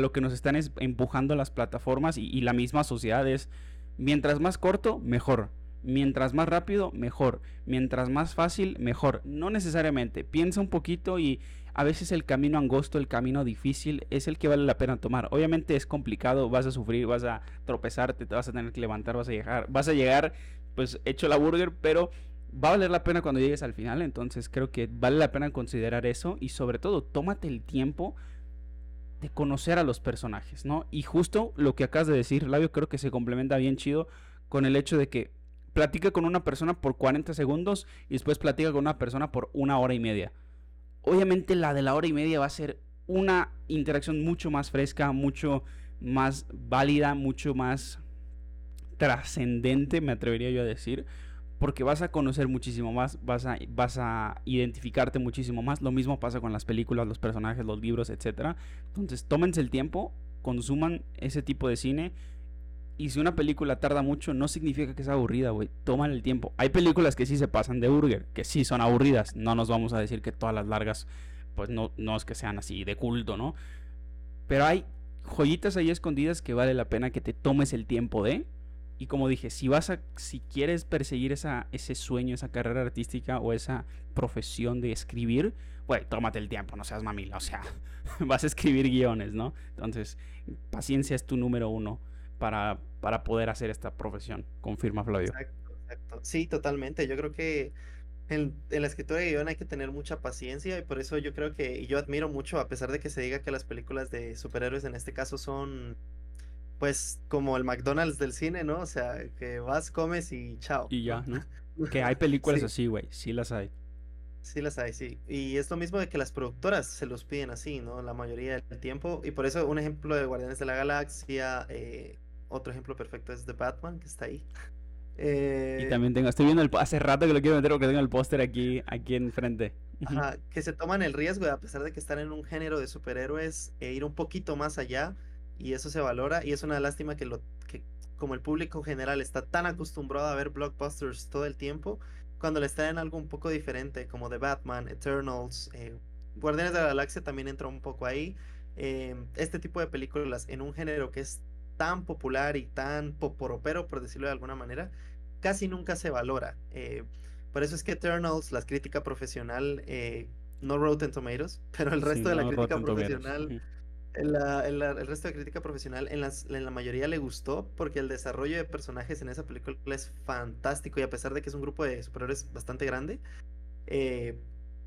lo que nos están empujando las plataformas y, y la misma sociedad es Mientras más corto, mejor. Mientras más rápido, mejor. Mientras más fácil, mejor. No necesariamente. Piensa un poquito y a veces el camino angosto, el camino difícil es el que vale la pena tomar. Obviamente es complicado, vas a sufrir, vas a tropezarte, te vas a tener que levantar, vas a llegar, vas a llegar pues hecho la burger, pero va a valer la pena cuando llegues al final. Entonces creo que vale la pena considerar eso y sobre todo tómate el tiempo de conocer a los personajes, ¿no? Y justo lo que acabas de decir, Labio, creo que se complementa bien chido con el hecho de que platica con una persona por 40 segundos y después platica con una persona por una hora y media. Obviamente la de la hora y media va a ser una interacción mucho más fresca, mucho más válida, mucho más trascendente, me atrevería yo a decir, porque vas a conocer muchísimo más, vas a, vas a identificarte muchísimo más. Lo mismo pasa con las películas, los personajes, los libros, etc. Entonces, tómense el tiempo, consuman ese tipo de cine. Y si una película tarda mucho, no significa que sea aburrida, güey. Toman el tiempo. Hay películas que sí se pasan de burger, que sí son aburridas. No nos vamos a decir que todas las largas, pues no, no es que sean así de culto, ¿no? Pero hay joyitas ahí escondidas que vale la pena que te tomes el tiempo de y como dije, si vas a, si quieres perseguir esa, ese sueño, esa carrera artística o esa profesión de escribir, güey, tómate el tiempo, no seas mamila, o sea, vas a escribir guiones, ¿no? Entonces, paciencia es tu número uno para, para poder hacer esta profesión, confirma Flavio. Exacto, exacto. Sí, totalmente. Yo creo que en, en, la escritura de guion hay que tener mucha paciencia y por eso yo creo que yo admiro mucho, a pesar de que se diga que las películas de superhéroes en este caso son pues como el McDonald's del cine, ¿no? O sea, que vas, comes y chao. Y ya, ¿no? que hay películas así, güey, sí las hay. Sí las hay, sí. Y es lo mismo de que las productoras se los piden así, ¿no? La mayoría del tiempo. Y por eso un ejemplo de Guardianes de la Galaxia, eh, otro ejemplo perfecto es The Batman, que está ahí. y también tengo, estoy viendo el, hace rato que lo quiero meter porque tengo el póster aquí, aquí enfrente. Ajá, que se toman el riesgo, de, a pesar de que están en un género de superhéroes, e ir un poquito más allá y eso se valora y es una lástima que lo que como el público general está tan acostumbrado a ver blockbusters todo el tiempo, cuando le en algo un poco diferente, como The Batman, Eternals, eh, Guardianes de la Galaxia también entra un poco ahí. Eh, este tipo de películas en un género que es tan popular y tan poporopero, por decirlo de alguna manera, casi nunca se valora. Eh, por eso es que Eternals, la crítica profesional, no Rotten Tomatoes, pero el resto de la crítica profesional el resto de crítica profesional en, las, en la mayoría le gustó porque el desarrollo de personajes en esa película es fantástico y a pesar de que es un grupo de superhéroes bastante grande, eh,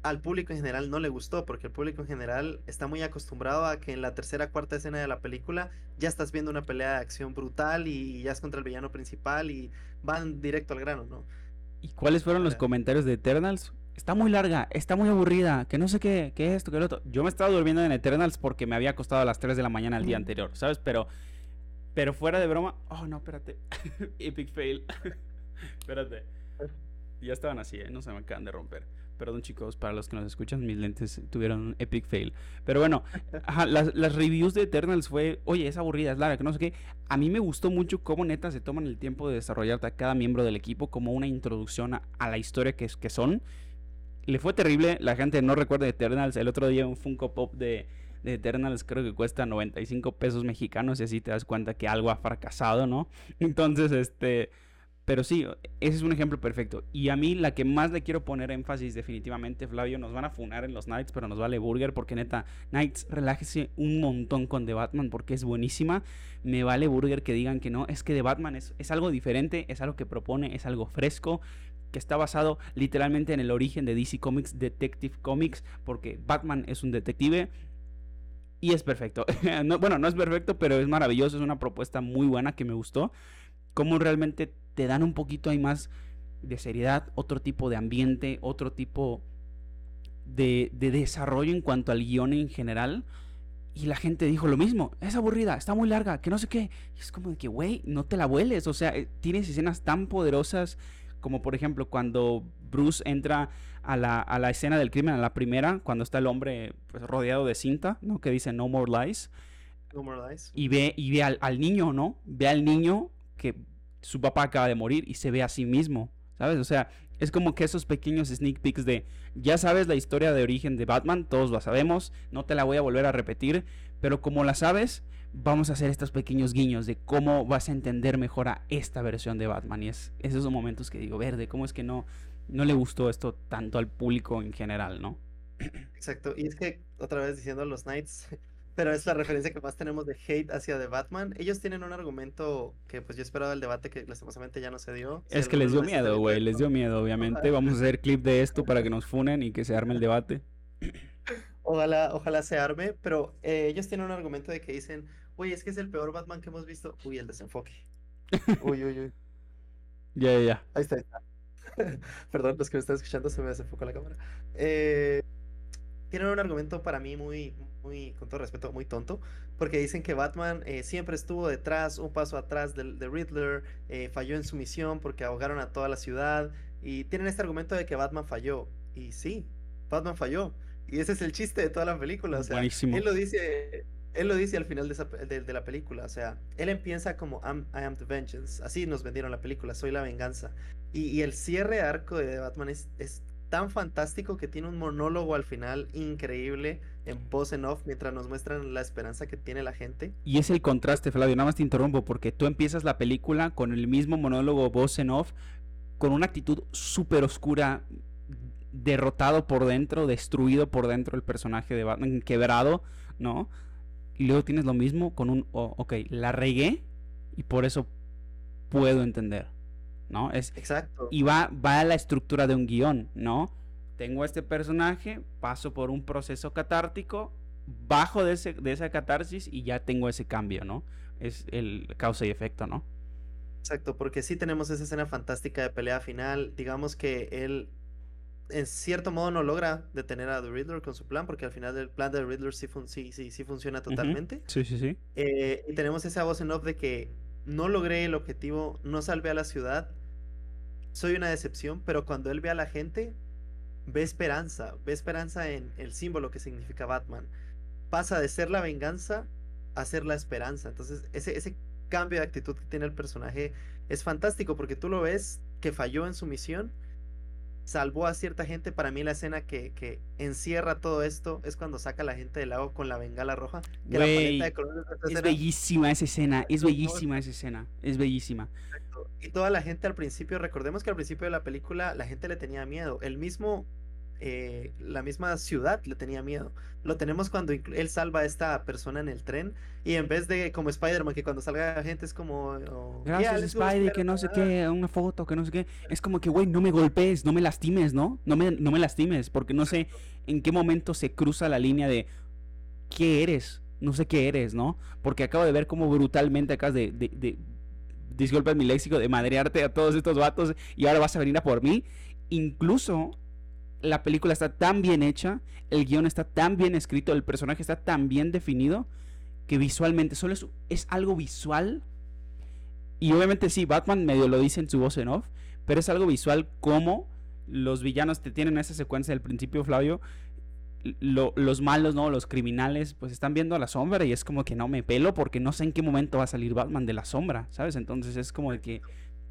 al público en general no le gustó porque el público en general está muy acostumbrado a que en la tercera cuarta escena de la película ya estás viendo una pelea de acción brutal y ya es contra el villano principal y van directo al grano, ¿no? ¿Y cuáles fueron los comentarios de Eternals? Está muy larga, está muy aburrida, que no sé qué, qué es esto, qué lo otro. Yo me estaba durmiendo en Eternals porque me había acostado a las 3 de la mañana el día anterior, ¿sabes? Pero, pero fuera de broma, oh no, espérate, epic fail, espérate. Ya estaban así, ¿eh? no se me acaban de romper. Perdón chicos, para los que nos escuchan, mis lentes tuvieron un epic fail. Pero bueno, las, las, reviews de Eternals fue, oye, es aburrida, es larga, que no sé qué. A mí me gustó mucho cómo neta se toman el tiempo de desarrollarte a cada miembro del equipo como una introducción a, a la historia que, que son le fue terrible. La gente no recuerda Eternals. El otro día un Funko Pop de, de, Eternals creo que cuesta 95 pesos mexicanos y así te das cuenta que algo ha fracasado, ¿no? Entonces, este... Pero sí, ese es un ejemplo perfecto. Y a mí la que más le quiero poner énfasis definitivamente, Flavio, nos van a funar en los Knights, pero nos vale Burger porque neta, Knights, relájese un montón con The Batman porque es buenísima. Me vale Burger que digan que no, es que The Batman es, es algo diferente, es algo que propone, es algo fresco que está basado literalmente en el origen de DC Comics, Detective Comics, porque Batman es un detective y es perfecto. bueno, no es perfecto, pero es maravilloso, es una propuesta muy buena que me gustó. Como realmente te dan un poquito ahí más de seriedad, otro tipo de ambiente, otro tipo de, de desarrollo en cuanto al guion en general. Y la gente dijo lo mismo, es aburrida, está muy larga, que no sé qué. Es como de que, güey, no te la vueles. O sea, eh, tienes escenas tan poderosas como por ejemplo cuando Bruce entra a la, a la, escena del crimen, a la primera, cuando está el hombre pues, rodeado de cinta, ¿no? Que dice No More Lies. No More Lies. Y ve, y ve al, al, niño, ¿no? Ve al niño que su papá acaba de morir y se ve a sí mismo, ¿sabes? O sea, es como que esos pequeños sneak peeks de, ya sabes la historia de origen de Batman, todos la sabemos, no te la voy a volver a repetir, pero como la sabes, vamos a hacer estos pequeños guiños de cómo vas a entender mejor a esta versión de Batman. Y es esos son momentos que digo, verde, ¿cómo es que no, no le gustó esto tanto al público en general, no? Exacto, y es que otra vez diciendo los Knights, pero es la referencia que más tenemos de hate hacia The Batman. Ellos tienen un argumento que pues yo esperaba el debate que lastimosamente ya no se dio. Es que les dio miedo, güey, les dio miedo, obviamente. Vamos a hacer clip de esto para que nos funen y que se arme el debate. Ojalá, ojalá se arme, pero eh, ellos tienen un argumento de que dicen, Uy, es que es el peor Batman que hemos visto. Uy, el desenfoque. Uy, uy, uy. Ya, ya, ya. Ahí está, ahí está. Perdón, los que me están escuchando se me desenfocó la cámara. Eh, tienen un argumento para mí muy, muy, con todo respeto, muy tonto, porque dicen que Batman eh, siempre estuvo detrás, un paso atrás de, de Riddler, eh, falló en su misión porque ahogaron a toda la ciudad, y tienen este argumento de que Batman falló, y sí, Batman falló, y ese es el chiste de toda la película, o sea, Buenísimo. él lo dice, él lo dice al final de, esa pe- de- de la película, o sea, él empieza como I'm- I am the vengeance, así nos vendieron la película, soy la venganza. Y, y el cierre de arco de Batman es, es tan fantástico que tiene un monólogo al final increíble en voz en off mientras nos muestran la esperanza que tiene la gente. Y es el contraste, Flavio, nada más te interrumpo, porque tú empiezas la película con el mismo monólogo voz en off, con una actitud súper oscura, derrotado por dentro, destruido por dentro el personaje de Batman, quebrado, ¿no? Y luego tienes lo mismo con un, oh, ok, la regué y por eso puedo entender, ¿no? Es, Exacto. y va, va a la estructura de un guion, ¿no? Tengo este personaje, paso por un proceso catártico, bajo de, ese, de esa catarsis y ya tengo ese cambio, ¿no? Es el causa y efecto, ¿no? Exacto, porque sí tenemos esa escena fantástica de pelea final. Digamos que él, en cierto modo, no logra detener a The Riddler con su plan, porque al final el plan de Riddler sí, fun- sí, sí, sí funciona totalmente. Sí, sí, sí. Eh, y tenemos esa voz en off de que no logré el objetivo, no salvé a la ciudad, soy una decepción, pero cuando él ve a la gente, ve esperanza, ve esperanza en el símbolo que significa Batman. Pasa de ser la venganza a ser la esperanza. Entonces, ese, ese cambio de actitud que tiene el personaje es fantástico porque tú lo ves que falló en su misión, salvó a cierta gente. Para mí la escena que, que encierra todo esto es cuando saca a la gente del lago con la bengala roja. Que la de colores es escena- bellísima esa escena, es bellísima esa escena, es bellísima. Exacto. Y toda la gente al principio, recordemos que al principio de la película la gente le tenía miedo. El mismo, eh, la misma ciudad le tenía miedo. Lo tenemos cuando él salva a esta persona en el tren y en vez de como Spider-Man, que cuando salga la gente es como... oh, "Yeah, Gracias, go, Spidey, que no sé qué, una foto, que no sé qué. Es como que, güey, no me golpees, no me lastimes, ¿no? No me, no me lastimes, porque no sé en qué momento se cruza la línea de qué eres, no sé qué eres, ¿no? Porque acabo de ver cómo brutalmente acabas de, de, de disculpa mi léxico, de madrearte a todos estos vatos y ahora vas a venir a por mí. Incluso la película está tan bien hecha, el guion está tan bien escrito, el personaje está tan bien definido, que visualmente solo es, es algo visual. Y obviamente sí, Batman medio lo dice en su voz en off, pero es algo visual como los villanos te tienen esa secuencia del principio, Flavio. lo- los malos, ¿no? Los criminales, pues están viendo a la sombra y es como que no me pelo porque no sé en qué momento va a salir Batman de la sombra, ¿sabes? Entonces es como de que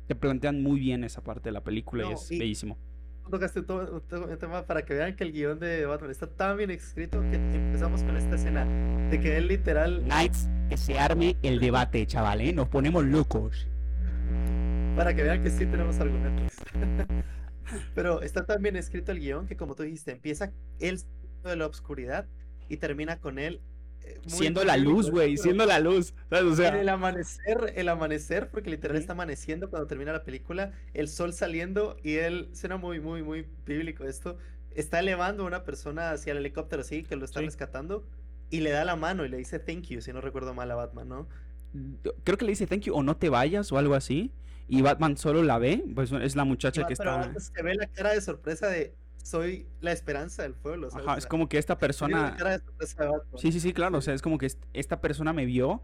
te plantean muy bien esa parte de la película y es y- bellísimo. Tocaste todo un to- un tema para que vean que el guion de Batman está tan bien escrito que empezamos con esta escena de que él literal Knights, que se arme el debate, chaval, ¿eh? Nos ponemos locos. para que vean que sí tenemos argumentos. Pero está tan bien escrito el guion que como tú dijiste, empieza él de la oscuridad y termina con él Siendo la luz, güey, siendo la luz. ¿sabes? O En sea, el amanecer, el amanecer, porque literal está amaneciendo cuando termina la película, el sol saliendo y él, suena muy, muy, muy bíblico esto, está elevando a una persona hacia el helicóptero así, que lo está Sí. rescatando, y le da la mano y le dice thank you, si no recuerdo mal a Batman, ¿no? creo que le dice thank you o no te vayas o algo así. Y Batman solo la ve, pues es la muchacha que pero está... se ve la cara de sorpresa de soy la esperanza del pueblo, ¿sabes? Ajá, es como que esta persona... Sí, sí, sí, claro. O sea, es como que est- esta persona me vio,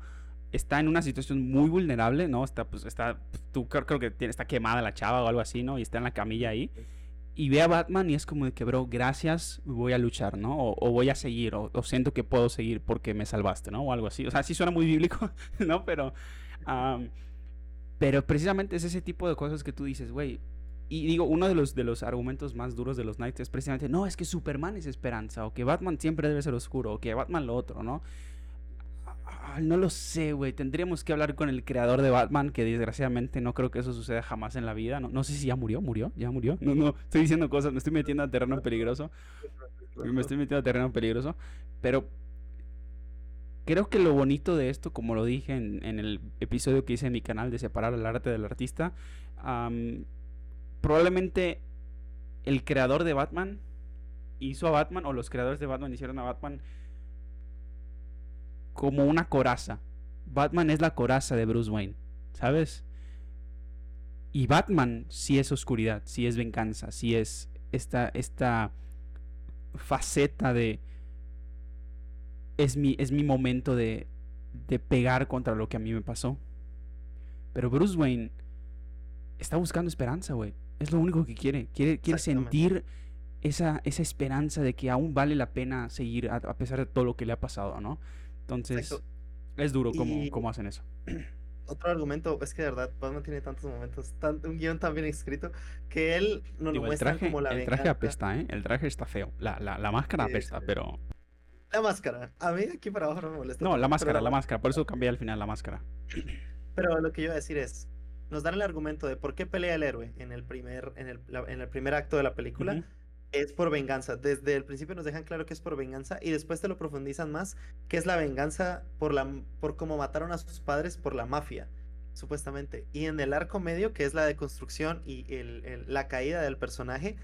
está en una situación muy vulnerable, ¿no? Está, pues, está, tú creo, creo que tiene, está quemada la chava o algo así, ¿no? Y está en la camilla ahí. Y ve a Batman y es como de que, bro, gracias, voy a luchar, ¿no? O, o voy a seguir, o, o siento que puedo seguir porque me salvaste, ¿no? O algo así. O sea, sí suena muy bíblico, ¿no? Pero, am, pero precisamente es ese tipo de cosas que tú dices, güey. Y digo, uno de los, de los argumentos más duros de los Knights es precisamente, no, es que Superman es esperanza, o que Batman siempre debe ser oscuro, o que Batman lo otro, ¿no? Ah, No lo sé, güey. Tendríamos que hablar con el creador de Batman, que desgraciadamente no creo que eso suceda jamás en la vida. No, no sé si ya murió, murió, ya murió. No, no, estoy diciendo cosas, me estoy metiendo a terreno peligroso. Me estoy metiendo a terreno peligroso. Pero creo que lo bonito de esto, como lo dije en, en el episodio que hice en mi canal de separar el arte del artista, probablemente el creador de Batman hizo a Batman, o los creadores de Batman hicieron a Batman como una coraza. Batman es la coraza de Bruce Wayne, ¿sabes? Y Batman sí es oscuridad, sí es venganza, sí es esta, esta faceta de es mi, es mi momento de, de pegar contra lo que a mí me pasó. Pero Bruce Wayne está buscando esperanza, güey. Es lo único que quiere. Quiere, quiere sentir esa, esa esperanza de que aún vale la pena seguir a, pesar de todo lo que le ha pasado, ¿no? Entonces, es duro cómo, cómo hacen eso. otro argumento es que de verdad Batman tiene tantos momentos, un guion tan bien escrito, que él nos lo muestra como la El traje apesta, ¿eh? El traje está feo. La, la, la máscara apesta, pero... La máscara. A mí aquí para abajo no me molesta. No, la máscara, la máscara. Por eso cambié al final la máscara. Pero lo que yo iba a decir es, nos dan el argumento de por qué pelea el héroe en el primer, en el, en el primer acto de la película es por venganza. Desde el principio nos dejan claro que es por venganza y después te lo profundizan más, que es la venganza por la por cómo mataron a sus padres por la mafia, supuestamente. Y en el arco medio, que es la deconstrucción y el, la caída del personaje,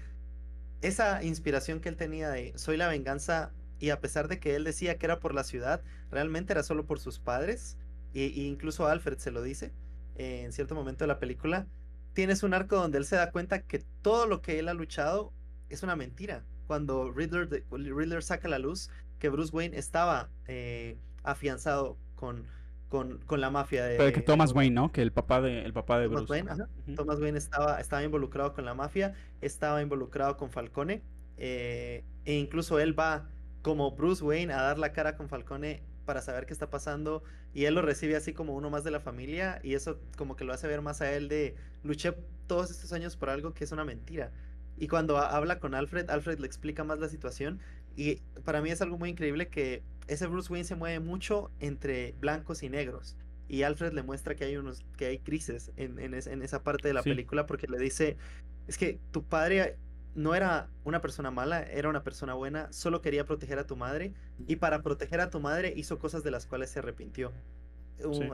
esa inspiración que él tenía de soy la venganza y a pesar de que él decía que era por la ciudad, realmente era solo por sus padres. E, incluso Alfred se lo dice eh, en cierto momento de la película. Tienes un arco donde él se da cuenta que todo lo que él ha luchado es una mentira. Cuando Riddler, saca la luz que Bruce Wayne estaba eh, afianzado con, con, con, la mafia de... Pero que Thomas Wayne, ¿no? Que el papá de, el papá de Bruce. Wayne, Thomas Wayne estaba, estaba involucrado con la mafia, estaba involucrado con Falcone, eh, e incluso él va como Bruce Wayne a dar la cara con Falcone para saber qué está pasando y él lo recibe así como uno más de la familia y eso como que lo hace ver más a él de luché todos estos años por algo que es una mentira. Y cuando habla con Alfred, Alfred le explica más la situación. Y para mí es algo muy increíble que ese Bruce Wayne se mueve mucho entre blancos y negros. Y Alfred le muestra que hay unos, que hay crisis en, en, esa parte de la película porque le dice, es que tu padre no era una persona mala, era una persona buena, solo quería proteger a tu madre y para proteger a tu madre hizo cosas de las cuales se arrepintió.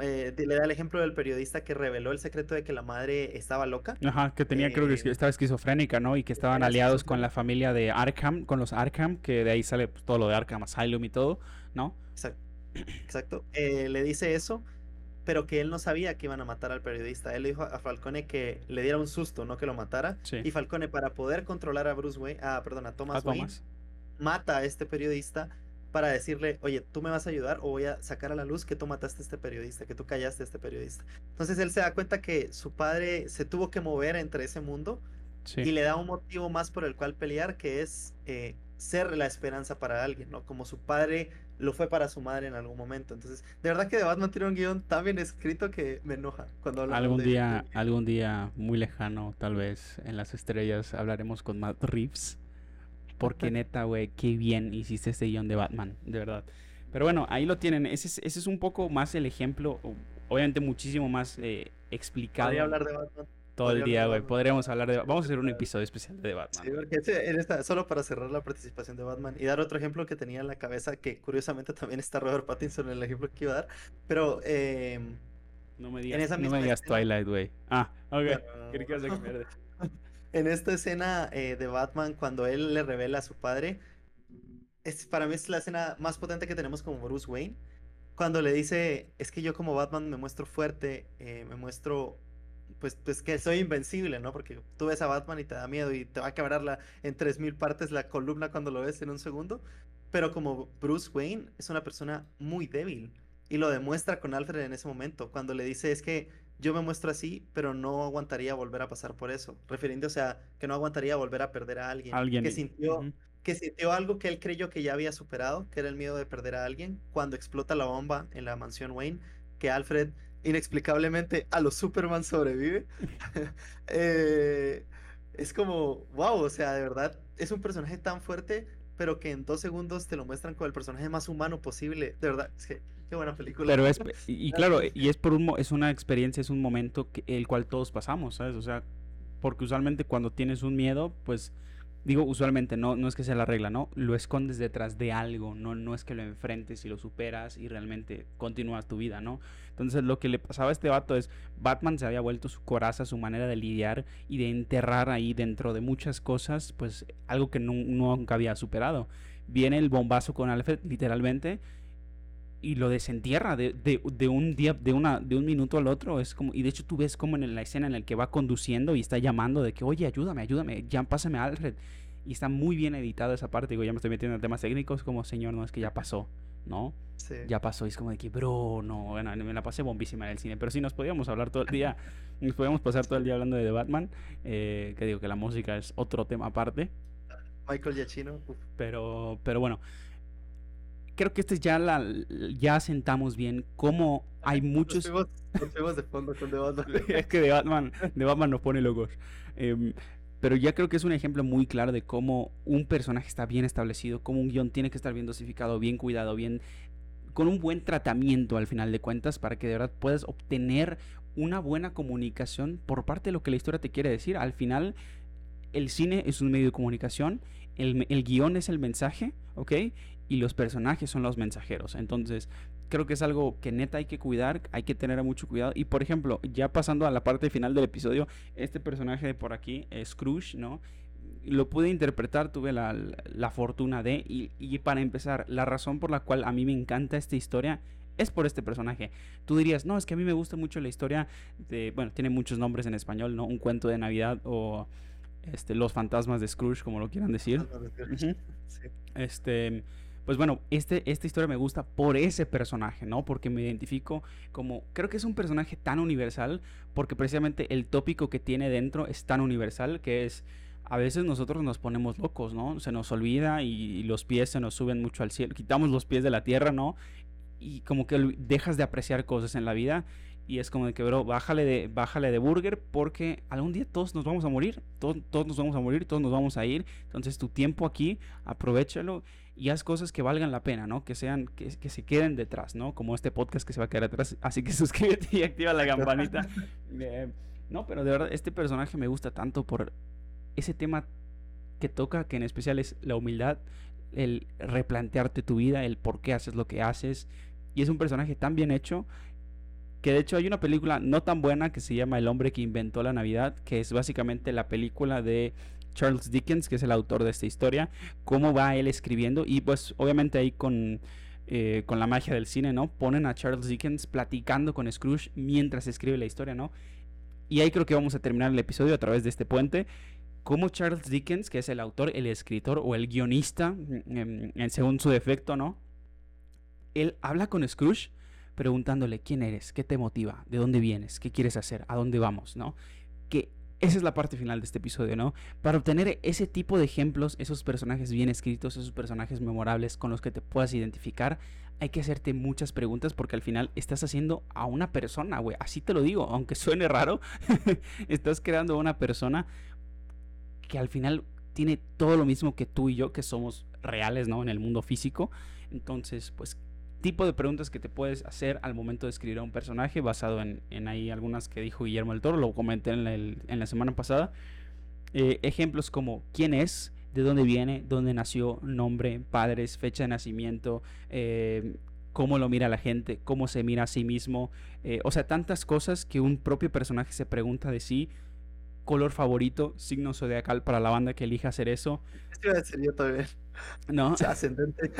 Eh, le da el ejemplo del periodista que reveló el secreto de que la madre estaba loca. Ajá, que tenía, creo que eh, estaba esquizofrénica, ¿no? Y que estaban aliados con la familia de Arkham, con los Arkham, que de ahí sale pues, todo lo de Arkham Asylum y todo, ¿no? Exacto. Eh, le dice eso, pero que él no sabía que iban a matar al periodista. Él le dijo a Falcone que le diera un susto, no que lo matara. Y Falcone, para poder controlar a Bruce Wayne, ah, perdón, a Thomas Wayne, mata a este periodista para decirle, oye, tú me vas a ayudar o voy a sacar a la luz que tú mataste a este periodista, que tú callaste a este periodista. Entonces él se da cuenta que su padre se tuvo que mover entre ese mundo y le da un motivo más por el cual pelear, que es eh, ser la esperanza para alguien, ¿no? Como su padre lo fue para su madre en algún momento. Entonces, de verdad que The Batman tiene un guion tan bien escrito que me enoja cuando Algún día, algún día muy lejano, tal vez en las estrellas, hablaremos con Matt Reeves porque neta, güey, qué bien hiciste este guion de Batman, de verdad. Pero bueno, ahí lo tienen. Ese es, ese es un poco más el ejemplo, obviamente muchísimo más eh, explicado. Podría hablar de Batman. Todo el día, güey. Podríamos hablar de Vamos a hacer un episodio especial de Batman. Sí, porque en esta, solo para cerrar la participación de Batman y dar otro ejemplo que tenía en la cabeza, que curiosamente también está Robert Pattinson en el ejemplo que iba a dar. Pero eh, no me digas, no me digas Twilight, güey. Ah, ok. Que en esta escena eh, de Batman, cuando él le revela a su padre, es, para mí es la escena más potente que tenemos como Bruce Wayne. Cuando le dice, es que yo como Batman me muestro fuerte, eh, me muestro, pues, pues que soy invencible, ¿no? Porque tú ves a Batman y te da miedo y te va a quebrar la, en tres mil partes la columna cuando lo ves en un segundo. Pero como Bruce Wayne es una persona muy débil y lo demuestra con Alfred en ese momento, cuando le dice es que yo me muestro así, pero no aguantaría volver a pasar por eso. Refiriéndose a que no aguantaría volver a perder a alguien. alguien. Que sintió, que sintió algo que él creyó que ya había superado, que era el miedo de perder a alguien, cuando explota la bomba en la mansión Wayne, que Alfred inexplicablemente a los Superman sobrevive. Eh, es como, wow, o sea, de verdad, es un personaje tan fuerte, pero que en dos segundos te lo muestran como el personaje más humano posible. De verdad, es que Qué buena película. Pero es, y, claro, y es por un, es una experiencia, es un momento que, el cual todos pasamos, ¿sabes? O sea, porque usualmente cuando tienes un miedo, pues, digo usualmente, no, no es que sea la regla, ¿no? Lo escondes detrás de algo, no, no es que lo enfrentes y lo superas y realmente continúas tu vida, ¿no? Entonces lo que le pasaba a este vato es, Batman se había vuelto su coraza, su manera de lidiar y de enterrar ahí dentro de muchas cosas, pues algo que nunca había superado. Viene el bombazo con Alfred, literalmente, y lo desentierra de, de, un día, de, una, de un minuto al otro. Es como, y de hecho tú ves como en la escena en la que va conduciendo y está llamando de que, oye, ayúdame, ayúdame, ya pásame a Alfred. y está muy bien editado esa parte. Digo, ya me estoy metiendo en temas técnicos, como señor, no es que ya pasó, ¿no? Sí. Ya pasó, y es como de que, bro, no, bueno, me la pasé bombísima en el cine. Pero sí, nos podíamos hablar todo el día, nos podíamos pasar todo el día hablando de The Batman, eh, que digo que la música es otro tema aparte. Michael Giacchino. Pero, pero bueno, creo que este ya la ya sentamos bien cómo hay muchos. Nos fuimos, nos fuimos de fondo con The Batman. es que de Batman, de Batman nos pone locos. Em, pero ya creo que es un ejemplo muy claro de cómo un personaje está bien establecido, cómo un guion tiene que estar bien dosificado, bien cuidado, bien con un buen tratamiento al final de cuentas para que de verdad puedas obtener una buena comunicación por parte de lo que la historia te quiere decir. Al final, el cine es un medio de comunicación, el, el guion es el mensaje, ¿ok? Y los personajes son los mensajeros. Entonces, creo que es algo que neta hay que cuidar, hay que tener mucho cuidado. Y por ejemplo, ya pasando a la parte final del episodio, este personaje de por aquí, eh, Scrooge, ¿no? Lo pude interpretar, tuve la, la fortuna de, y, y para empezar, la razón por la cual a mí me encanta esta historia es por este personaje. Tú dirías, no, es que a mí me gusta mucho la historia de, bueno, tiene muchos nombres en español, ¿no? Un cuento de Navidad o este, Los fantasmas de Scrooge, como lo quieran decir. Sí. Este, pues bueno, este, esta historia me gusta por ese personaje, ¿no? Porque me identifico como, creo que es un personaje tan universal, porque precisamente el tópico que tiene dentro es tan universal que es, a veces nosotros nos ponemos locos, ¿no? Se nos olvida y, los pies se nos suben mucho al cielo, quitamos los pies de la tierra, ¿no? Y como que dejas de apreciar cosas en la vida. Y es como de que, bro, bájale de, bájale de burger porque algún día todos nos vamos a morir. Todos, todos nos vamos a morir, todos nos vamos a ir. Entonces tu tiempo aquí, aprovechalo y haz cosas que valgan la pena, ¿no? Que sean, que, que se queden detrás, ¿no? Como este podcast que se va a quedar atrás. Así que suscríbete y activa la campanita. Eh, no, pero de verdad, este personaje me gusta tanto por ese tema que toca, que en especial es la humildad, el replantearte tu vida, el por qué haces lo que haces. Y es un personaje tan bien hecho que de hecho hay una película no tan buena que se llama El hombre que inventó la Navidad, que es básicamente la película de Charles Dickens, que es el autor de esta historia, cómo va él escribiendo y pues obviamente ahí con, eh, con la magia del cine, ¿no? Ponen a Charles Dickens platicando con Scrooge mientras escribe la historia, ¿no? Y ahí creo que vamos a terminar el episodio a través de este puente. Cómo Charles Dickens, que es el autor, el escritor o el guionista, en- en- según su defecto, ¿no? Él habla con Scrooge preguntándole quién eres, qué te motiva, de dónde vienes, qué quieres hacer, a dónde vamos, ¿no? Que esa es la parte final de este episodio, ¿no? Para obtener ese tipo de ejemplos, esos personajes bien escritos, esos personajes memorables con los que te puedas identificar, hay que hacerte muchas preguntas porque al final estás haciendo a una persona, güey. Así te lo digo, aunque suene raro, estás creando a una persona que al final tiene todo lo mismo que tú y yo, que somos reales, ¿no? En el mundo físico. Entonces, pues, tipo de preguntas que te puedes hacer al momento de escribir a un personaje, basado en, en ahí algunas que dijo Guillermo del Toro, lo comenté en la, el- en la semana pasada. Eh, ejemplos como quién es, de dónde viene, dónde nació, nombre, padres, fecha de nacimiento, eh, cómo lo mira la gente, cómo se mira a sí mismo. eh, o sea, tantas cosas que un propio personaje se pregunta de sí. Color favorito, signo zodiacal para la banda que elija hacer eso. Esto iba a decir yo también. ¿No? Ascendente.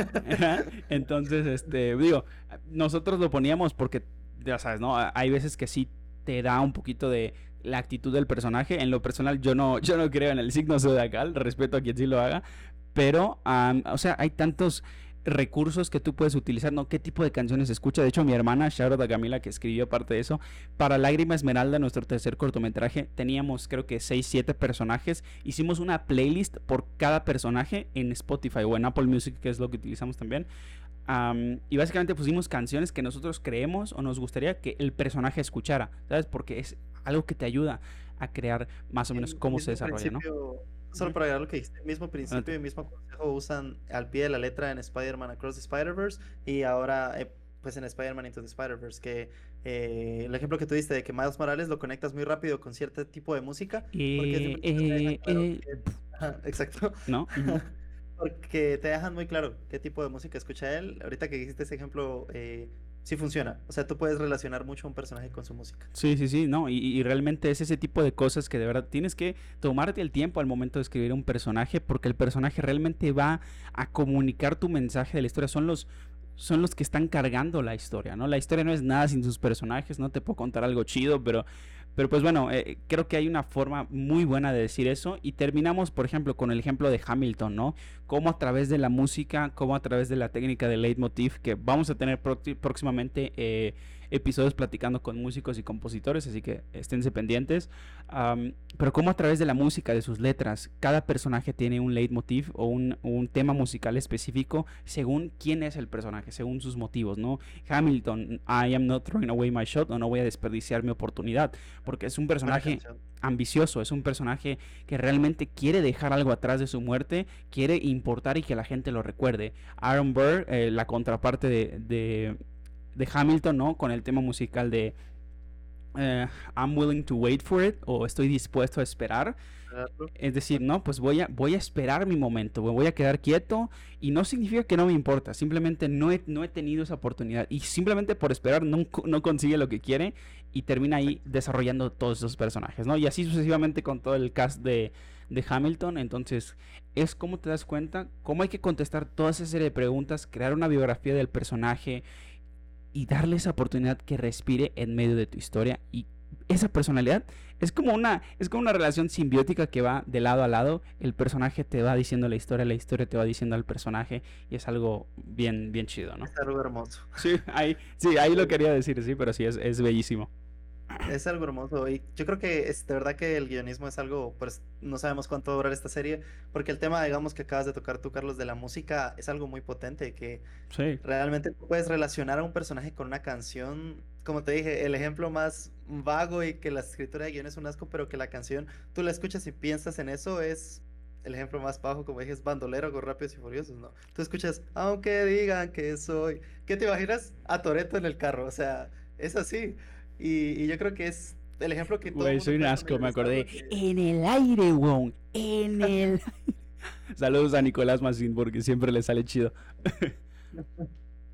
Entonces, este, digo, nosotros lo poníamos porque, ya sabes, ¿no? Hay veces que sí te da un poquito de la actitud del personaje. En lo personal, yo no, yo no creo en el signo zodiacal, respeto a quien sí lo haga. Pero, o sea, hay tantos recursos que tú puedes utilizar, ¿no? ¿Qué tipo de canciones escucha? De hecho, mi hermana, Sharon Camila, que escribió parte de eso, para Lágrima Esmeralda, nuestro tercer cortometraje, teníamos creo que 6, 7 personajes. Hicimos una playlist por cada personaje en Spotify o en Apple Music, que es lo que utilizamos también. Am, y básicamente pusimos canciones que nosotros creemos o nos gustaría que el personaje escuchara, ¿sabes? Porque es algo que te ayuda a crear más o menos cómo se desarrolla, ¿no? Solo para agregar lo que dijiste, el mismo principio y el mismo consejo usan al pie de la letra en Spider-Man Across the Spider-Verse y ahora eh, pues en Spider-Man Into the Spider-Verse, que eh, el ejemplo que tú diste de que Miles Morales lo conectas muy rápido con cierto tipo de música, porque Eh, claro que- exacto, ¿no? Porque te dejan muy claro qué tipo de música escucha él. Ahorita que dijiste ese ejemplo, eh, sí funciona, o sea, tú puedes relacionar mucho a un personaje con su música. Sí, sí, sí, no, y, y realmente es ese tipo de cosas que de verdad tienes que tomarte el tiempo al momento de escribir un personaje, porque el personaje realmente va a comunicar tu mensaje de la historia, son los son los que están cargando la historia, ¿no? La historia no es nada sin sus personajes, no te puedo contar algo chido, pero Pero pues bueno, eh, creo que hay una forma muy buena de decir eso y terminamos, por ejemplo, con el ejemplo de Hamilton, ¿no? Cómo a través de la música, cómo a través de la técnica de leitmotiv, que vamos a tener próximamente eh, episodios platicando con músicos y compositores, así que esténse pendientes. pero como a través de la música, de sus letras, cada personaje tiene un leitmotiv o un, tema musical específico según quién es el personaje, según sus motivos, ¿no? Hamilton, I am not throwing away my shot, o no voy a desperdiciar mi oportunidad, porque es un personaje ambicioso, es un personaje que realmente quiere dejar algo atrás de su muerte, quiere importar y que la gente lo recuerde. Aaron Burr, eh, la contraparte de, de Hamilton, ¿no? Con el tema musical de eh, I'm willing to wait for it o estoy dispuesto a esperar. Es decir, no, pues voy a, voy a esperar mi momento, voy a quedar quieto y no significa que no me importa, simplemente no he, no he tenido esa oportunidad y simplemente por esperar no, no consigue lo que quiere y termina ahí desarrollando todos esos personajes, ¿no? Y así sucesivamente con todo el cast de, de Hamilton, entonces es como te das cuenta, cómo hay que contestar toda esa serie de preguntas, crear una biografía del personaje y darle esa oportunidad que respire en medio de tu historia. Y esa personalidad es como una es como una relación simbiótica que va de lado a lado. El personaje te va diciendo la historia la historia te va diciendo al personaje y es algo bien bien chido no es algo hermoso. Sí ahí sí ahí lo quería decir sí pero sí es, es bellísimo es algo hermoso y yo creo que es de verdad que el guionismo es algo, pues no sabemos cuánto va a durar esta serie, porque el tema, digamos, que acabas de tocar tú, Carlos, de la música es algo muy potente, que realmente puedes relacionar a un personaje con una canción, como te dije, el ejemplo más vago y que la escritura de guion es un asco, pero que la canción, tú la escuchas y piensas en eso, es el ejemplo más bajo, como dije, es bandolero con Rápidos y Furiosos, ¿no? Tú escuchas, aunque digan que soy, ¿qué te imaginas? A Toreto en el carro, o sea, es así. Y, yo creo que es el ejemplo que todo. Güey, soy un asco, me acordé. En el aire, weón. En el. Saludos a Nicolás Massín porque siempre le sale chido.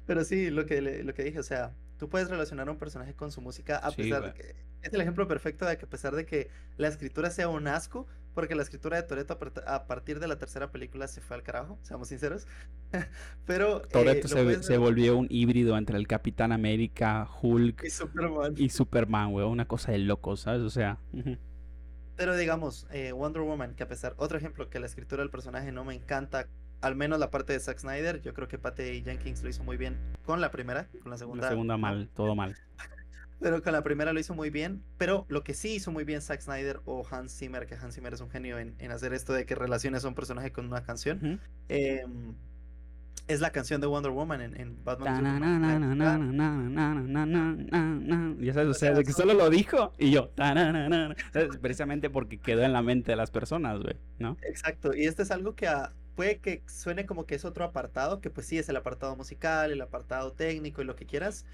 Pero sí, lo que, lo que dije, o sea, tú puedes relacionar a un personaje con su música a pesar de que es el ejemplo perfecto de que a pesar de que la escritura sea un asco, porque la escritura de Toreto a partir de la tercera película se fue al carajo, seamos sinceros. Pero eh, Toreto se, volvió un híbrido entre el Capitán América, Hulk y Superman. Y Superman, güey, una cosa de loco, ¿sabes? O sea, pero digamos, eh, Wonder Woman, que a pesar, otro ejemplo que la escritura del personaje no me encanta al menos la parte de Zack Snyder, yo creo que Patty Jenkins lo hizo muy bien con la primera, con la segunda. La segunda mal, todo mal. Pero con la primera lo hizo muy bien. Pero lo que sí hizo muy bien Zack Snyder o Hans Zimmer, que Hans Zimmer es un genio en, hacer esto de que relaciones a un personaje con una canción, es la canción de Wonder Woman en, Batman. Ya sabes, o sea, de que solo lo dijo y yo. Precisamente porque quedó en la mente de las personas, güey, ¿no? Exacto. Y esto es algo que a puede que suene como que es otro apartado, que pues sí es el apartado musical, el apartado técnico y lo que quieras,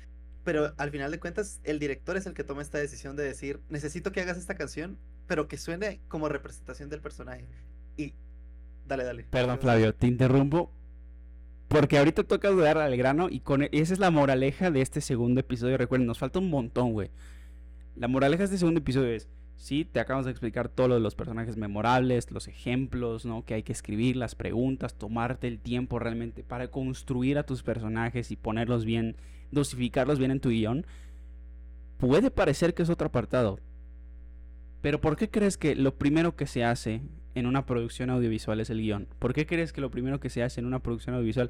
pero al final de cuentas el director es el que toma esta decisión de decir, necesito que hagas esta canción, pero que suene como representación del personaje. Y dale, dale. Perdón Flavio, te interrumpo. Porque ahorita toca dudar al grano y con e, esa es la moraleja de este segundo episodio. Recuerden, nos falta un montón, güey. La moraleja de este segundo episodio es, Sí, te acabamos de explicar todo lo de los personajes memorables, los ejemplos, ¿no? Que hay que escribir, las preguntas, tomarte el tiempo realmente para construir a tus personajes y ponerlos bien, dosificarlos bien en tu guion. Puede parecer que es otro apartado. Pero ¿por qué crees que lo primero que se hace en una producción audiovisual es el guion? ¿Por qué crees que lo primero que se hace en una producción audiovisual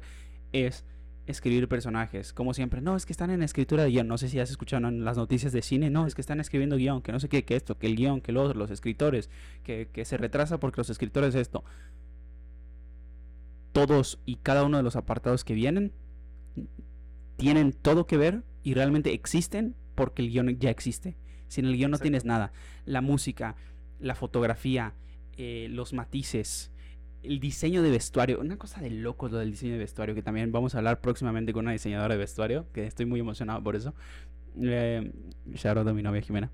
es escribir personajes. Como siempre, no, es que están en escritura de guion. No sé si has escuchado en las noticias de cine, no, es que están escribiendo guion, que no sé qué, que esto, que el guion, que los, los escritores, que, que se retrasa porque los escritores esto. Todos y cada uno de los apartados que vienen tienen todo que ver y realmente existen porque el guion ya existe. Sin el guion no tienes nada. La música, la fotografía, eh, los matices, el diseño de vestuario, una cosa de loco lo del diseño de vestuario, que también vamos a hablar próximamente con una diseñadora de vestuario, que estoy muy emocionado por eso. Eh, shout out a mi novia Jimena.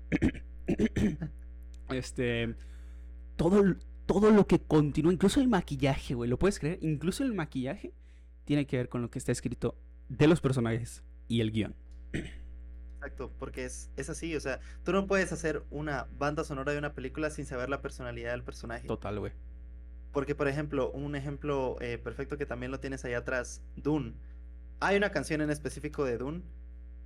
este, todo, todo lo que continúa, incluso el maquillaje, güey, ¿lo puedes creer? Incluso el maquillaje tiene que ver con lo que está escrito de los personajes y el guion. Exacto, porque es, es así, o sea, tú no puedes hacer una banda sonora de una película sin saber la personalidad del personaje. Total, güey. Porque, por ejemplo, un ejemplo eh, perfecto que también lo tienes ahí atrás, Dune. Hay una canción en específico de Dune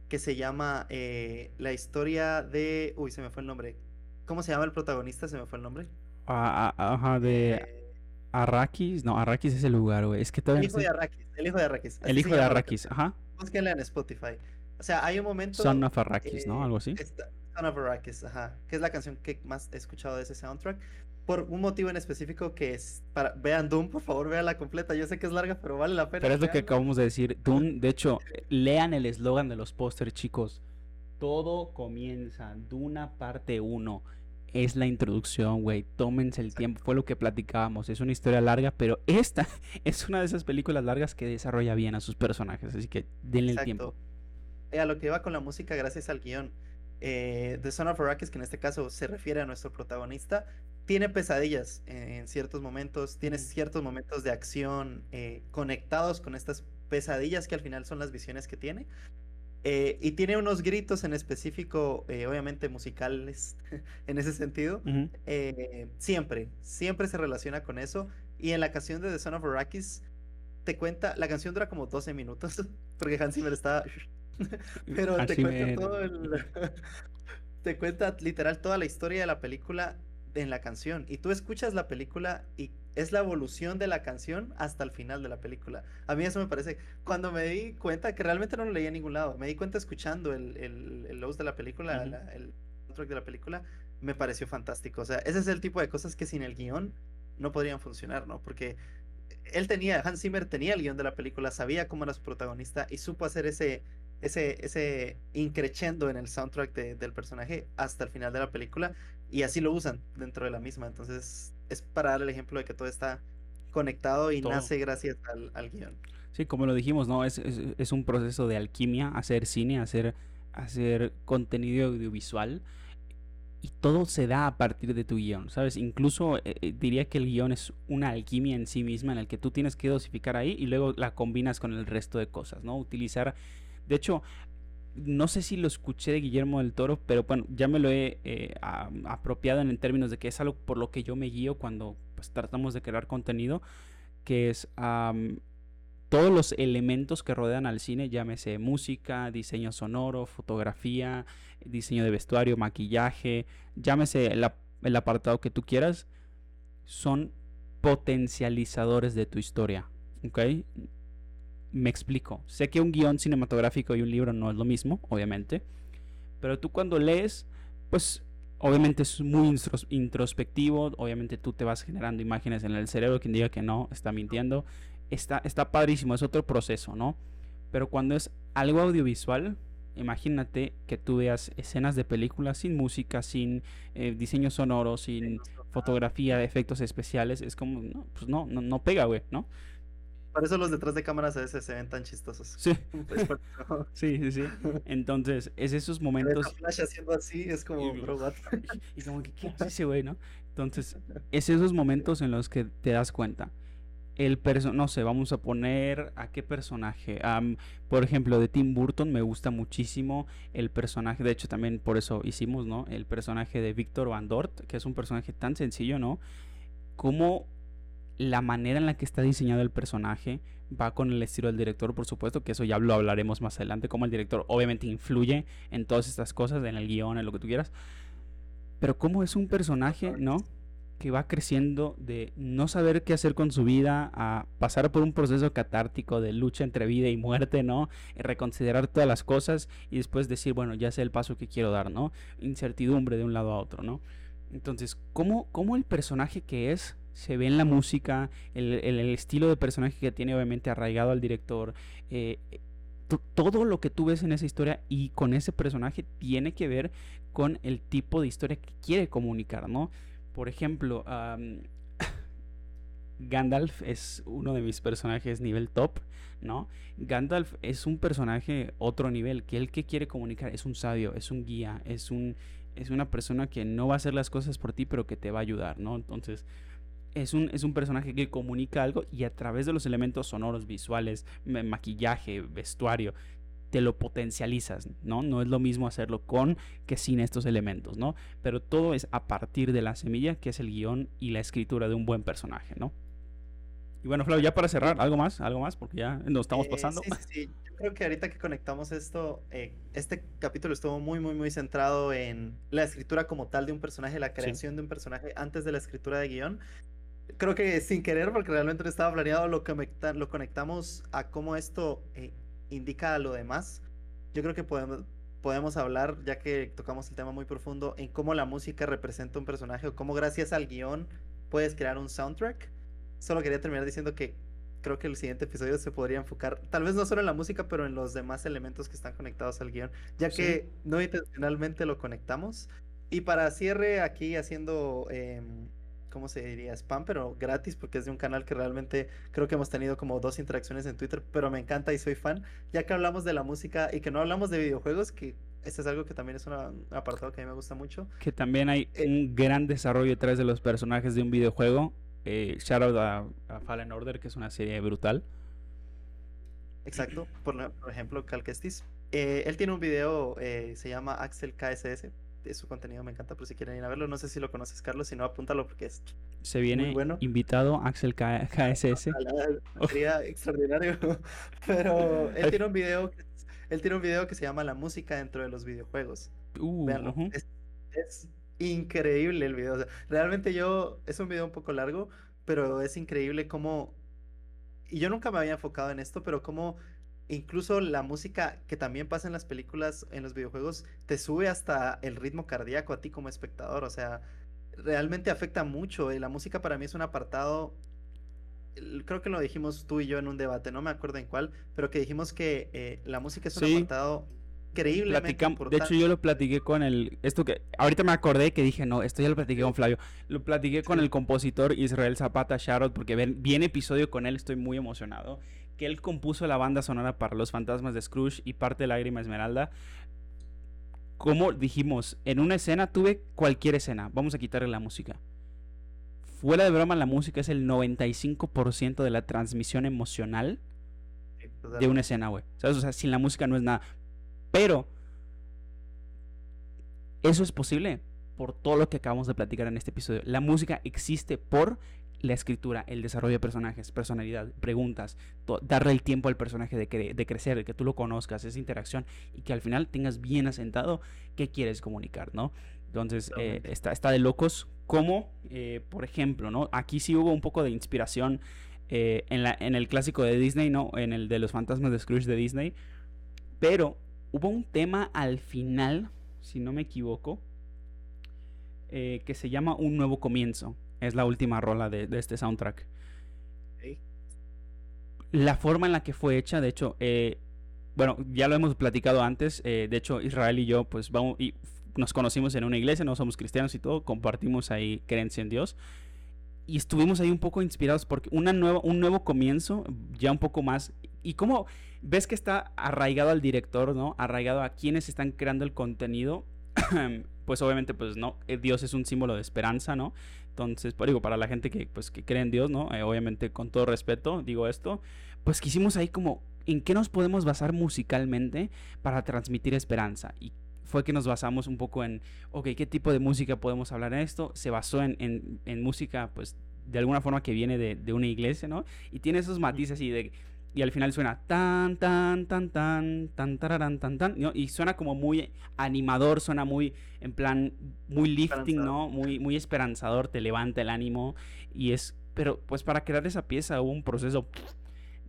que se llama eh, La historia de... Uy, se me fue el nombre. ¿Cómo se llama el protagonista? Se me fue el nombre. Ah, ah, ajá, de Eh, Arrakis. No, Arrakis es el lugar, güey. Es que el todavía no hijo de Arrakis. El hijo de Arrakis. El hijo de la Arrakis, ajá. Búsquenla en Spotify. O sea, hay un momento... Son of Arrakis, ¿no? eh, Algo así. esta- Son of Arrakis, ajá. Que es la canción que más he escuchado de ese soundtrack. Por un motivo en específico que es para... Vean Doom, por favor, vean completa. Yo sé que es larga, pero vale la pena. Pero es lo que acabamos de decir. Dune, de hecho, lean el eslogan de los pósters, chicos. Todo comienza. Duna parte 1. Es la introducción, güey. Tómense el tiempo. Fue lo que platicábamos. Es una historia larga, pero esta es una de esas películas largas que desarrolla bien a sus personajes. Así que denle el tiempo. Eh, a lo que va con la música gracias al guion. Eh, The Son of Arrakis, que en este caso se refiere a nuestro protagonista, tiene pesadillas en ciertos momentos, tiene ciertos momentos de acción eh, conectados con estas pesadillas que al final son las visiones que tiene. Eh, y tiene unos gritos en específico, eh, obviamente musicales en ese sentido. Ujú. Eh, siempre, siempre se relaciona con eso. Y en la canción de The Son of Arrakis, te cuenta, la canción dura como 12 minutos, porque Hans Zimmer está... Pero te cuenta me- todo el... te cuenta literal toda la historia de la película en la canción. Y tú escuchas la película y es la evolución de la canción hasta el final de la película. A mí eso me parece... Cuando me di cuenta que realmente no lo leí en ningún lado, me di cuenta escuchando el, el, el de la película, la- el soundtrack de la película, me pareció fantástico. O sea, ese es el tipo de cosas que sin el guion no podrían funcionar, ¿no? Porque él tenía, Hans Zimmer tenía el guion de la película, sabía cómo era su protagonista y supo hacer ese, ese, ese increchendo en el soundtrack de- del personaje hasta el final de la película y así lo usan dentro de la misma. Entonces, es para dar el ejemplo de que todo está conectado y Todo. nace gracias al, al guion. Sí, como lo dijimos, ¿no? Es, es, es un proceso de alquimia, hacer cine, hacer, hacer contenido audiovisual. Y todo se da a partir de tu guion, ¿sabes? Incluso eh, eh, diría que el guion es una alquimia en sí misma en el que tú tienes que dosificar ahí y luego la combinas con el resto de cosas, ¿no? Utilizar... De hecho, no sé si lo escuché de Guillermo del Toro, pero bueno, ya me lo he eh, apropiado en, términos de que es algo por lo que yo me guío cuando pues, tratamos de crear contenido, que es todos los elementos que rodean al cine, llámese música, diseño sonoro, fotografía, diseño de vestuario, maquillaje, llámese el, el apartado que tú quieras, son potencializadores de tu historia, ¿ok? Me explico. Sé que un guion cinematográfico y un libro no es lo mismo, obviamente, pero tú cuando lees, pues obviamente es muy introspectivo, obviamente tú te vas generando imágenes en el cerebro, quien diga que no, está mintiendo, está, está padrísimo, es otro proceso, ¿no? Pero cuando es algo audiovisual, imagínate que tú veas escenas de películas sin música, sin eh, diseño sonoro, sin fotografía, efectos especiales, es como, no, pues no, no, no pega, güey, ¿no? Por eso los detrás de cámaras a veces se ven tan chistosos. Sí, Es por- no. sí, sí, sí. Entonces, es esos momentos... Flash haciendo así, es como, Y- bro? Y como que, ¿qué hace ese güey, no? Entonces, es esos momentos en los que te das cuenta. El personaje, no sé, vamos a poner a qué personaje. Am, por ejemplo, de Tim Burton me gusta muchísimo el personaje, de hecho también por eso hicimos, ¿no? El personaje de Víctor Van Dort, que es un personaje tan sencillo, ¿no? Como la manera en la que está diseñado el personaje va con el estilo del director, por supuesto, que eso ya lo hablaremos más adelante, como el director obviamente influye en todas estas cosas, en el guion, en lo que tú quieras. Pero cómo es un personaje, ¿no? Que va creciendo de no saber qué hacer con su vida a pasar por un proceso catártico de lucha entre vida y muerte, ¿no? Y reconsiderar todas las cosas y después decir, bueno, ya sé el paso que quiero dar, ¿no? Incertidumbre de un lado a otro, ¿no? Entonces, ¿cómo, cómo el personaje que es se ve en la música, el, el- estilo de personaje que tiene obviamente arraigado al director, eh, to- todo lo que tú ves en esa historia y con ese personaje tiene que ver con el tipo de historia que quiere comunicar, ¿no? Por ejemplo, Gandalf es uno de mis personajes nivel top, ¿no? Gandalf es un personaje otro nivel, que él que quiere comunicar es un sabio, es un guía, es un es una persona que no va a hacer las cosas por ti, pero que te va a ayudar, ¿no? Entonces, es un, es un personaje que comunica algo y a través de los elementos sonoros, visuales, ma- maquillaje, vestuario, te lo potencializas, ¿no? No es lo mismo hacerlo con que sin estos elementos, ¿no? Pero todo es a partir de la semilla, que es el guion y la escritura de un buen personaje, ¿no? Y bueno, Flavio, ya para cerrar, ¿algo más? ¿Algo más? Porque ya nos estamos Eh, pasando. sí, sí, sí. Yo creo que ahorita que conectamos esto, eh, este capítulo estuvo muy, muy, muy centrado en la escritura como tal de un personaje, la creación de un personaje antes de la escritura de guion. Creo que sin querer, porque realmente no estaba planeado, lo, conecta- lo conectamos a cómo esto eh, indica a lo demás. Yo creo que podemos, podemos hablar, ya que tocamos el tema muy profundo, en cómo la música representa un personaje o cómo gracias al guion puedes crear un soundtrack. Solo quería terminar diciendo que creo que el siguiente episodio se podría enfocar, tal vez no solo en la música, pero en los demás elementos que están conectados al guion, ya Sí. que no intencionalmente lo conectamos. Y para cierre, aquí haciendo, em, ¿cómo se diría? Spam, pero gratis, porque es de un canal que realmente creo que hemos tenido como dos interacciones en Twitter, pero me encanta y soy fan, ya que hablamos de la música y que no hablamos de videojuegos, que este es algo que también es una- un apartado que a mí me gusta mucho. Que también hay Eh, un gran desarrollo detrás de los personajes de un videojuego. Eh, shout out a, a Fallen Order, que es una serie brutal. Exacto, por, por ejemplo, Cal Kestis. Eh, él tiene un video, eh, se llama Axel KSS. Su contenido me encanta, por si quieren ir a verlo. No sé si lo conoces, Carlos, si no, apúntalo porque es Se viene bueno. invitado Axel K- KSS. sería extraordinario. Pero él tiene un video, que- él tiene un video que se llama La música dentro de los videojuegos. Uh. Es, es increíble el video. o sea, realmente yo, es un video un poco largo, pero es increíble cómo, y yo nunca me había enfocado en esto, pero cómo incluso la música que también pasa en las películas, en los videojuegos, te sube hasta el ritmo cardíaco a ti como espectador. O sea, realmente afecta mucho. Y la música para mí es un apartado. Creo que lo dijimos tú y yo en un debate, no me acuerdo en cuál, pero que dijimos que eh, la música es un Sí. apartado increíblemente Platicam- de hecho, yo lo platiqué con el. Esto que. Ahorita me acordé que dije, no, esto ya lo platiqué con Flavio. Lo platiqué con el compositor Israel Zapata Sharot, porque ven, viene episodio con él, estoy muy emocionado. Que él compuso la banda sonora para Los Fantasmas de Scrooge y parte de Lágrima Esmeralda. Como dijimos, en una escena tuve cualquier escena. Vamos a quitarle la música. Fuera de broma, la música es el 95% de la transmisión emocional de una escena, güey. ¿Sabes? O sea, sin la música no es nada. Pero eso es posible por todo lo que acabamos de platicar en este episodio. La música existe por la escritura, el desarrollo de personajes, personalidad, preguntas, darle el tiempo al personaje de, cre- de crecer, de que tú lo conozcas, esa interacción y que al final tengas bien asentado qué quieres comunicar, ¿no? Entonces, eh, está, está de locos. Como, eh, por ejemplo, ¿no? Aquí sí hubo un poco de inspiración eh, en, la, en el clásico de Disney, ¿no? En el de los fantasmas de Scrooge de Disney. Pero hubo un tema al final, si no me equivoco, que se llama Un Nuevo Comienzo. Es la última rola de, de este soundtrack. La forma en la que fue hecha, de hecho, eh, bueno, ya lo hemos platicado antes. eh, de hecho, Israel y yo, pues vamos y nos conocimos en una iglesia, no somos cristianos y todo, compartimos ahí creencia en Dios. Y estuvimos ahí un poco inspirados porque una nueva, un nuevo comienzo, ya un poco más. Y como ves que está arraigado al director, ¿no? Arraigado a quienes están creando el contenido. pues obviamente, pues no, eh, Dios es un símbolo de esperanza, ¿no? Entonces, pues, digo, para la gente que, pues, que cree en Dios, ¿no? Eh, obviamente, con todo respeto, digo esto, pues quisimos ahí como, ¿en qué nos podemos basar musicalmente para transmitir esperanza? Y fue que nos basamos un poco en, ok, ¿qué tipo de música podemos hablar en esto? Se basó en, en, en música, pues, de alguna forma que viene de, de una iglesia, ¿no? Y tiene esos matices y de... Y al final suena tan, tan, tan, tan, tan, tararán, tan, tan, ¿no? Y suena como muy animador, suena muy, en plan, muy lifting, ¿no? Muy, muy esperanzador, te levanta el ánimo. Y es, pero pues para crear esa pieza hubo un proceso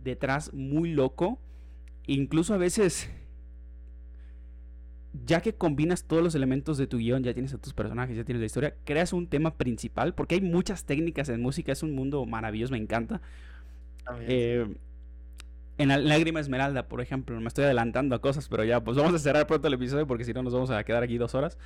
detrás muy loco. Incluso a veces, ya que combinas todos los elementos de tu guion, ya tienes a tus personajes, ya tienes la historia, creas un tema principal, porque hay muchas técnicas en música, es un mundo maravilloso, me encanta. Eh, en Lágrima Esmeralda, por ejemplo, me estoy adelantando a cosas, pero ya, pues vamos a cerrar pronto el episodio porque si no nos vamos a quedar aquí dos horas.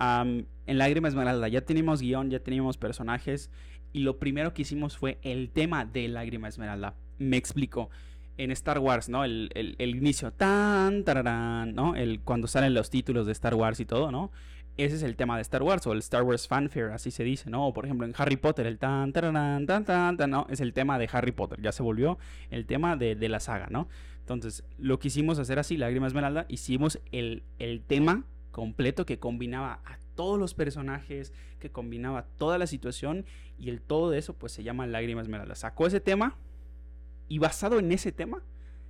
En Lágrima Esmeralda ya teníamos guion, ya teníamos personajes y lo primero que hicimos fue el tema de Lágrima Esmeralda. Me explico. En Star Wars, ¿no? El, el- el inicio, tan, tararán, ¿no? El, cuando salen los títulos de Star Wars y todo, ¿no? Ese es el tema de Star Wars o el Star Wars fanfare, así se dice, ¿no? O por ejemplo en Harry Potter, el tan, tararán, tan, tan, tan, ¿no? Es el tema de Harry Potter, ya se volvió el tema de, de la saga, ¿no? Entonces, lo quisimos hacer así, Lágrima Esmeralda, hicimos el, el tema completo que combinaba a todos los personajes, que combinaba toda la situación y el todo de eso pues se llama Lágrimas Esmeralda. Sacó ese tema y basado en ese tema,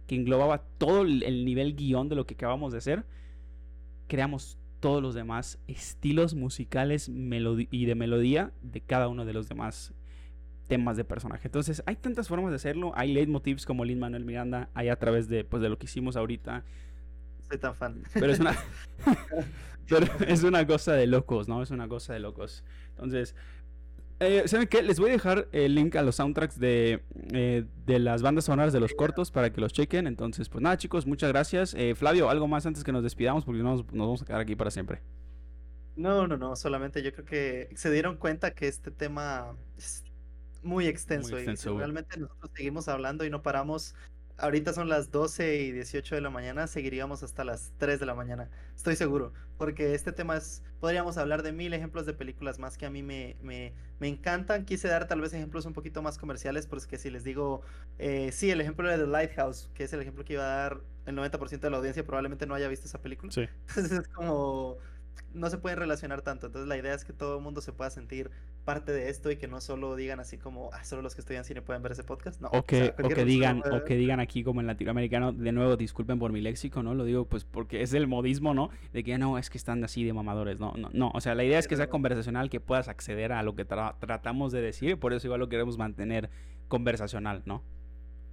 que englobaba todo el nivel guion de lo que acabamos de hacer, creamos todos los demás estilos musicales y de melodía de cada uno de los demás temas de personaje. Entonces, hay tantas formas de hacerlo. Hay leitmotivs como Lin Manuel Miranda, hay a través de, pues, de lo que hicimos ahorita. Soy tan fan. Pero es una, pero es una cosa de locos, ¿no? Es una cosa de locos. Entonces, eh, ¿Saben qué? Les voy a dejar el link a los soundtracks de, eh, de, las bandas sonoras de los cortos para que los chequen. Entonces, pues nada, chicos, muchas gracias. Eh, Flavio, algo más antes que nos despidamos porque nos, nos vamos a quedar aquí para siempre. No, no, no, solamente yo creo que se dieron cuenta que este tema es muy extenso, y realmente nosotros seguimos hablando y no paramos ahorita son las 12 y 18 de la mañana, seguiríamos hasta las 3 de la mañana, estoy seguro, porque este tema es, podríamos hablar de mil ejemplos de películas más que a mí me, me, me encantan, quise dar tal vez ejemplos un poquito más comerciales, porque si les digo, eh, sí, el ejemplo de The Lighthouse, que es el ejemplo que iba a dar el 90% de la audiencia, probablemente no haya visto esa película, sí. entonces es como no se pueden relacionar tanto. Entonces la idea es que todo el mundo se pueda sentir parte de esto y que no solo digan así como, ah, solo los que estudian cine pueden ver ese podcast. No, o que, o, que digan, o que digan aquí como en latinoamericano, de nuevo, disculpen por mi léxico, ¿no? Lo digo pues porque es el modismo, ¿no? De que no, es que están así de mamadores, no, no, no. O sea, la idea es que sea conversacional, que puedas acceder a lo que tratamos de decir, por eso igual lo queremos mantener conversacional, ¿no?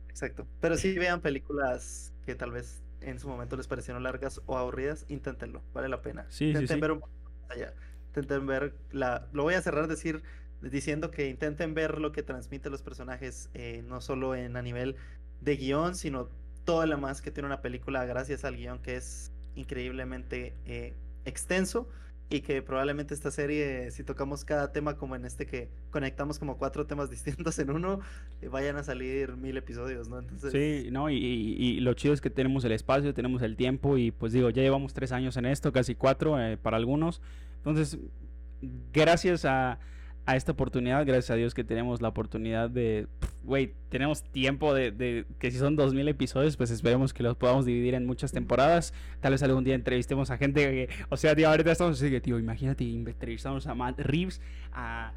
Exacto. Pero sí vean películas que tal vez en su momento les parecieron largas o aburridas, inténtenlo, vale la pena. Sí, intenten sí, ver un allá. Intenten ver la. Lo voy a cerrar decir diciendo que intenten ver lo que transmiten los personajes, eh, no solo en a nivel de guion, sino todo lo más que tiene una película gracias al guion que es increíblemente eh, extenso y que probablemente esta serie, si tocamos cada tema como en este que conectamos como cuatro temas distintos en uno, eh, vayan a salir mil episodios, ¿no? Entonces... Sí, no, y, y, lo chido es que tenemos el espacio, tenemos el tiempo y pues digo, ya llevamos tres años en esto, casi cuatro eh, para algunos. Entonces, gracias a a esta oportunidad. Gracias a Dios que tenemos la oportunidad de, güey, tenemos tiempo de, que si son 2.000 episodios, pues esperemos que los podamos dividir en muchas temporadas. Tal vez algún día entrevistemos a gente que, o sea, tío, ahorita estamos así que, tío, imagínate, entrevistamos a Matt Reeves, a,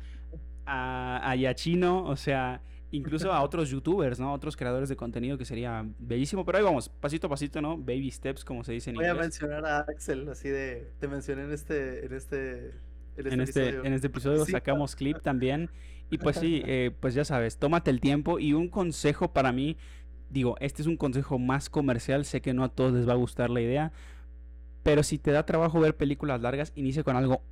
a, a Yachino, o sea, incluso a otros youtubers, ¿no? Otros creadores de contenido que sería bellísimo. Pero ahí vamos, pasito a pasito, ¿no? Baby steps, como se dice en Voy inglés. Voy a mencionar a Axel, así de, te mencioné en este, en este en este, en este episodio sacamos clip también. Y pues sí, eh, pues ya sabes, tómate el tiempo. Y un consejo para mí, digo, este es un consejo más comercial. Sé que no a todos les va a gustar la idea. Pero si te da trabajo ver películas largas, inicia con algo,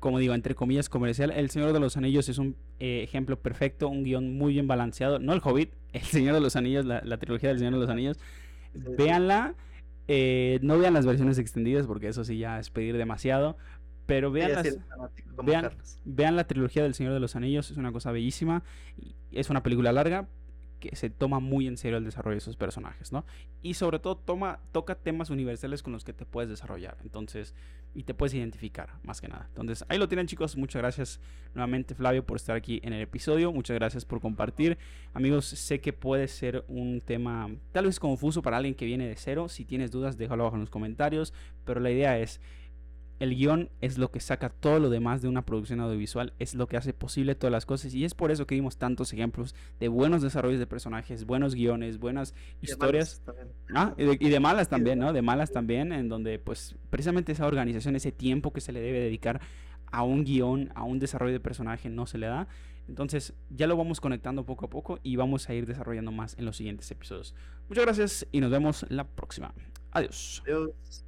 como digo, entre comillas, comercial. El Señor de los Anillos es un eh, ejemplo perfecto, un guion muy bien balanceado. No el Hobbit, El Señor de los Anillos, la, trilogía del Señor de los Anillos. Véanla. Eh, no vean las versiones extendidas porque eso sí ya es pedir demasiado. Pero vean, vean, la trilogía del Señor de los Anillos, es una cosa bellísima. Es una película larga que se toma muy en serio el desarrollo de esos personajes, ¿no? Y sobre todo toma, toca temas universales con los que te puedes desarrollar. Entonces, y te puedes identificar, más que nada. Entonces, ahí lo tienen, chicos. Muchas gracias nuevamente, Flavio, por estar aquí en el episodio. Muchas gracias por compartir. Amigos, sé que puede ser un tema tal vez confuso para alguien que viene de cero. Si tienes dudas, déjalo abajo en los comentarios. Pero la idea es el guion es lo que saca todo lo demás de una producción audiovisual, es lo que hace posible todas las cosas y es por eso que dimos tantos ejemplos de buenos desarrollos de personajes, buenos guiones, buenas historias. Ah, y, de, y de, malas también, ¿no? De malas también, en donde pues precisamente esa organización, ese tiempo que se le debe dedicar a un guion, a un desarrollo de personaje no se le da. Entonces ya lo vamos conectando poco a poco y vamos a ir desarrollando más en los siguientes episodios. Muchas gracias y nos vemos la próxima. Adiós. Adiós.